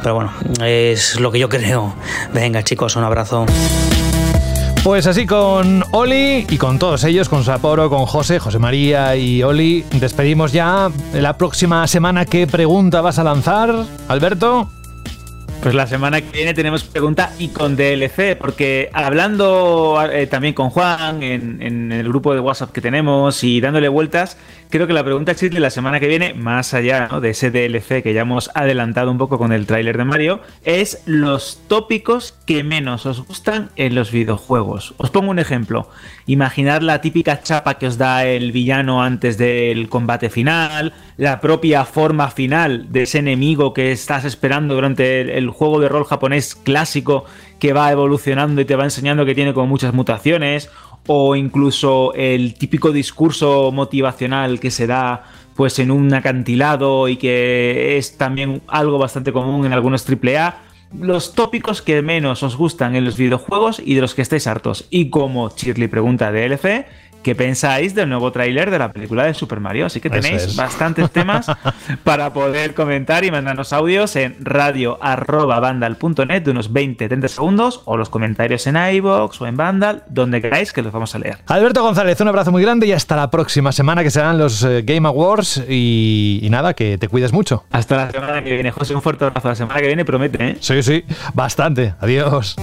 Pero bueno, es lo que yo creo. Venga chicos, un abrazo. Pues así con Oli y con todos ellos, con Sapporo, con José, José María y Oli, despedimos ya. La próxima semana, ¿qué pregunta vas a lanzar, Alberto? Pues la semana que viene tenemos pregunta y con DLC, porque hablando eh, también con Juan en, en, el grupo de WhatsApp que tenemos y dándole vueltas, creo que la pregunta existe la semana que viene, más allá de ese DLC que ya hemos adelantado un poco con el tráiler de Mario, es los tópicos que menos os gustan en los videojuegos. Os pongo un ejemplo. Imaginad la típica chapa que os da el villano antes del combate final, la propia forma final de ese enemigo que estás esperando durante el juego de rol japonés clásico que va evolucionando y te va enseñando que tiene como muchas mutaciones, o incluso el típico discurso motivacional que se da pues en un acantilado y que es también algo bastante común en algunos AAA. los tópicos que menos os gustan en los videojuegos y de los que estáis hartos. Y como Shirley pregunta de LC, ¿qué pensáis del nuevo tráiler de la película de Super Mario? Así que tenéis es. bastantes temas para poder comentar y mandarnos audios en radio.vandal.net de unos 20-30 segundos o los comentarios en iVoox o en Vandal, donde queráis que los vamos a leer. Alberto González, un abrazo muy grande y hasta la próxima semana que serán los eh, Game Awards y, y nada, que te cuides mucho. Hasta la semana que viene, José. Un fuerte abrazo. La semana que viene promete, ¿eh? Sí, sí, bastante. Adiós.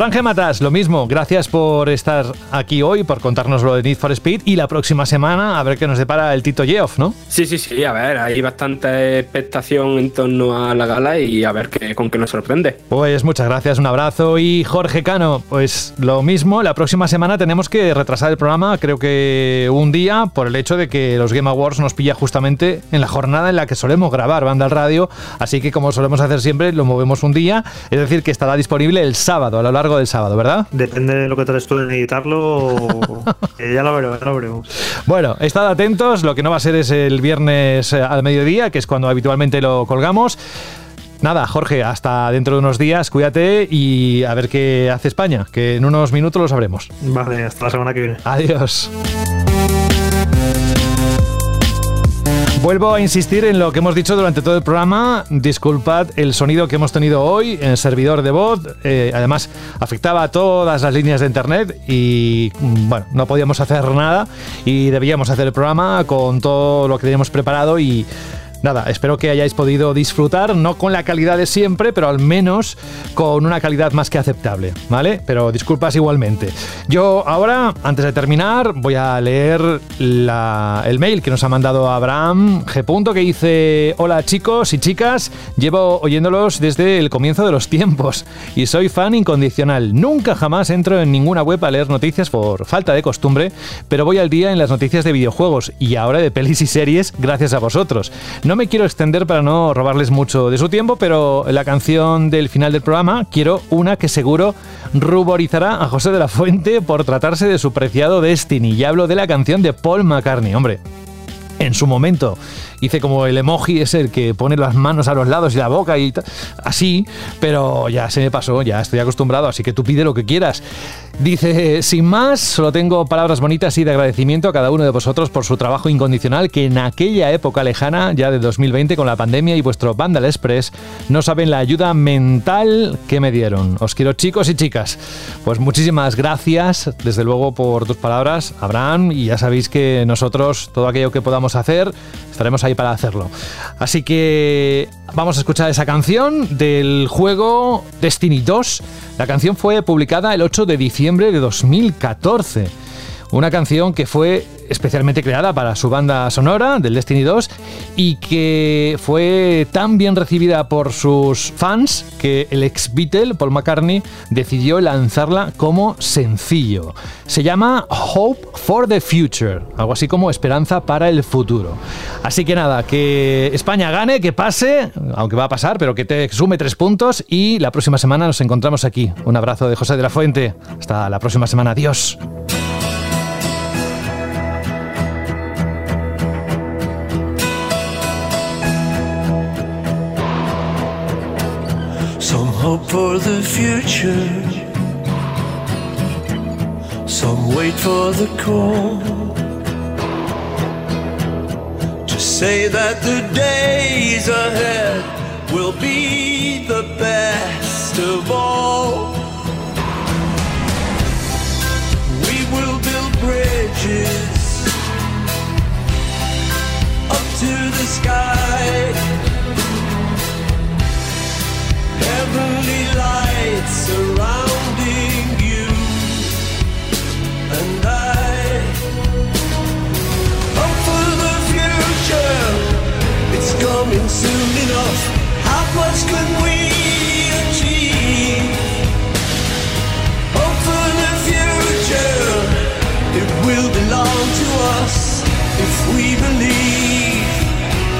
Franje Matas, lo mismo. Gracias por estar aquí hoy, por contarnos lo de Need for Speed y la próxima semana a ver qué nos depara el Tito Geoff, ¿no? Sí, sí, sí, a ver, hay bastante expectación en torno a la gala y a ver qué, con qué nos sorprende. Pues muchas gracias, un abrazo. Y Jorge Cano, pues lo mismo, la próxima semana tenemos que retrasar el programa, creo que un día, por el hecho de que los Game Awards nos pilla justamente en la jornada en la que solemos grabar Banda al Radio, así que como solemos hacer siempre, lo movemos un día, es decir, que estará disponible el sábado, a lo largo del sábado, ¿verdad? Depende de lo que tardes tú en editarlo. eh, ya lo veremos, ya lo veremos. Bueno, estad atentos, lo que no va a ser es el viernes eh, al mediodía, que es cuando habitualmente lo colgamos. Nada, Jorge, hasta dentro de unos días, cuídate y a ver qué hace España, que en unos minutos lo sabremos. Vale, hasta la semana que viene. Adiós. Vuelvo a insistir en lo que hemos dicho durante todo el programa. Disculpad el sonido que hemos tenido hoy en el servidor de voz. Eh, además, afectaba a todas las líneas de internet y, bueno, no podíamos hacer nada y debíamos hacer el programa con todo lo que teníamos preparado y. Nada, espero que hayáis podido disfrutar, no con la calidad de siempre, pero al menos con una calidad más que aceptable, ¿vale? Pero disculpas igualmente. Yo ahora, antes de terminar, voy a leer el mail que nos ha mandado Abraham G. que dice, hola chicos y chicas, llevo oyéndolos desde el comienzo de los tiempos y soy fan incondicional. Nunca jamás entro en ninguna web a leer noticias por falta de costumbre, pero voy al día en las noticias de videojuegos y ahora de pelis y series gracias a vosotros. No me quiero extender para no robarles mucho de su tiempo, pero la canción del final del programa quiero una que seguro ruborizará a José de la Fuente por tratarse de su preciado Destiny. Y hablo de la canción de Paul McCartney, hombre. En su momento hice como el emoji es el que pone las manos a los lados y la boca y así, pero ya se me pasó, ya estoy acostumbrado, así que tú pide lo que quieras. Dice, sin más, solo tengo palabras bonitas y de agradecimiento a cada uno de vosotros por su trabajo incondicional que en aquella época lejana, ya de 2020, con la pandemia y vuestro Vandal Express, no saben la ayuda mental que me dieron. Os quiero chicos y chicas. Pues muchísimas gracias, desde luego, por tus palabras, Abraham, y ya sabéis que nosotros, todo aquello que podamos hacer, estaremos ahí para hacerlo. Así que vamos a escuchar esa canción del juego Destiny 2. La canción fue publicada el 8 de diciembre de 2014. Una canción que fue especialmente creada para su banda sonora del Destiny 2 y que fue tan bien recibida por sus fans que el ex Beatle, Paul McCartney, decidió lanzarla como sencillo. Se llama Hope for the Future, algo así como esperanza para el futuro. Así que nada, que España gane, que pase, aunque va a pasar, pero que te sume tres puntos y la próxima semana nos encontramos aquí. Un abrazo de José de la Fuente. Hasta la próxima semana. Adiós. Hope for the future. Some wait for the call. To say that the days ahead will be the best of all. We will build bridges up to the sky. Heavenly lights surrounding you and I. Hope for the future, it's coming soon enough. How much can we achieve? Hope for the future, it will belong to us if we believe.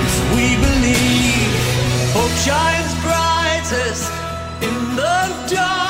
If we believe, hope shines in the dark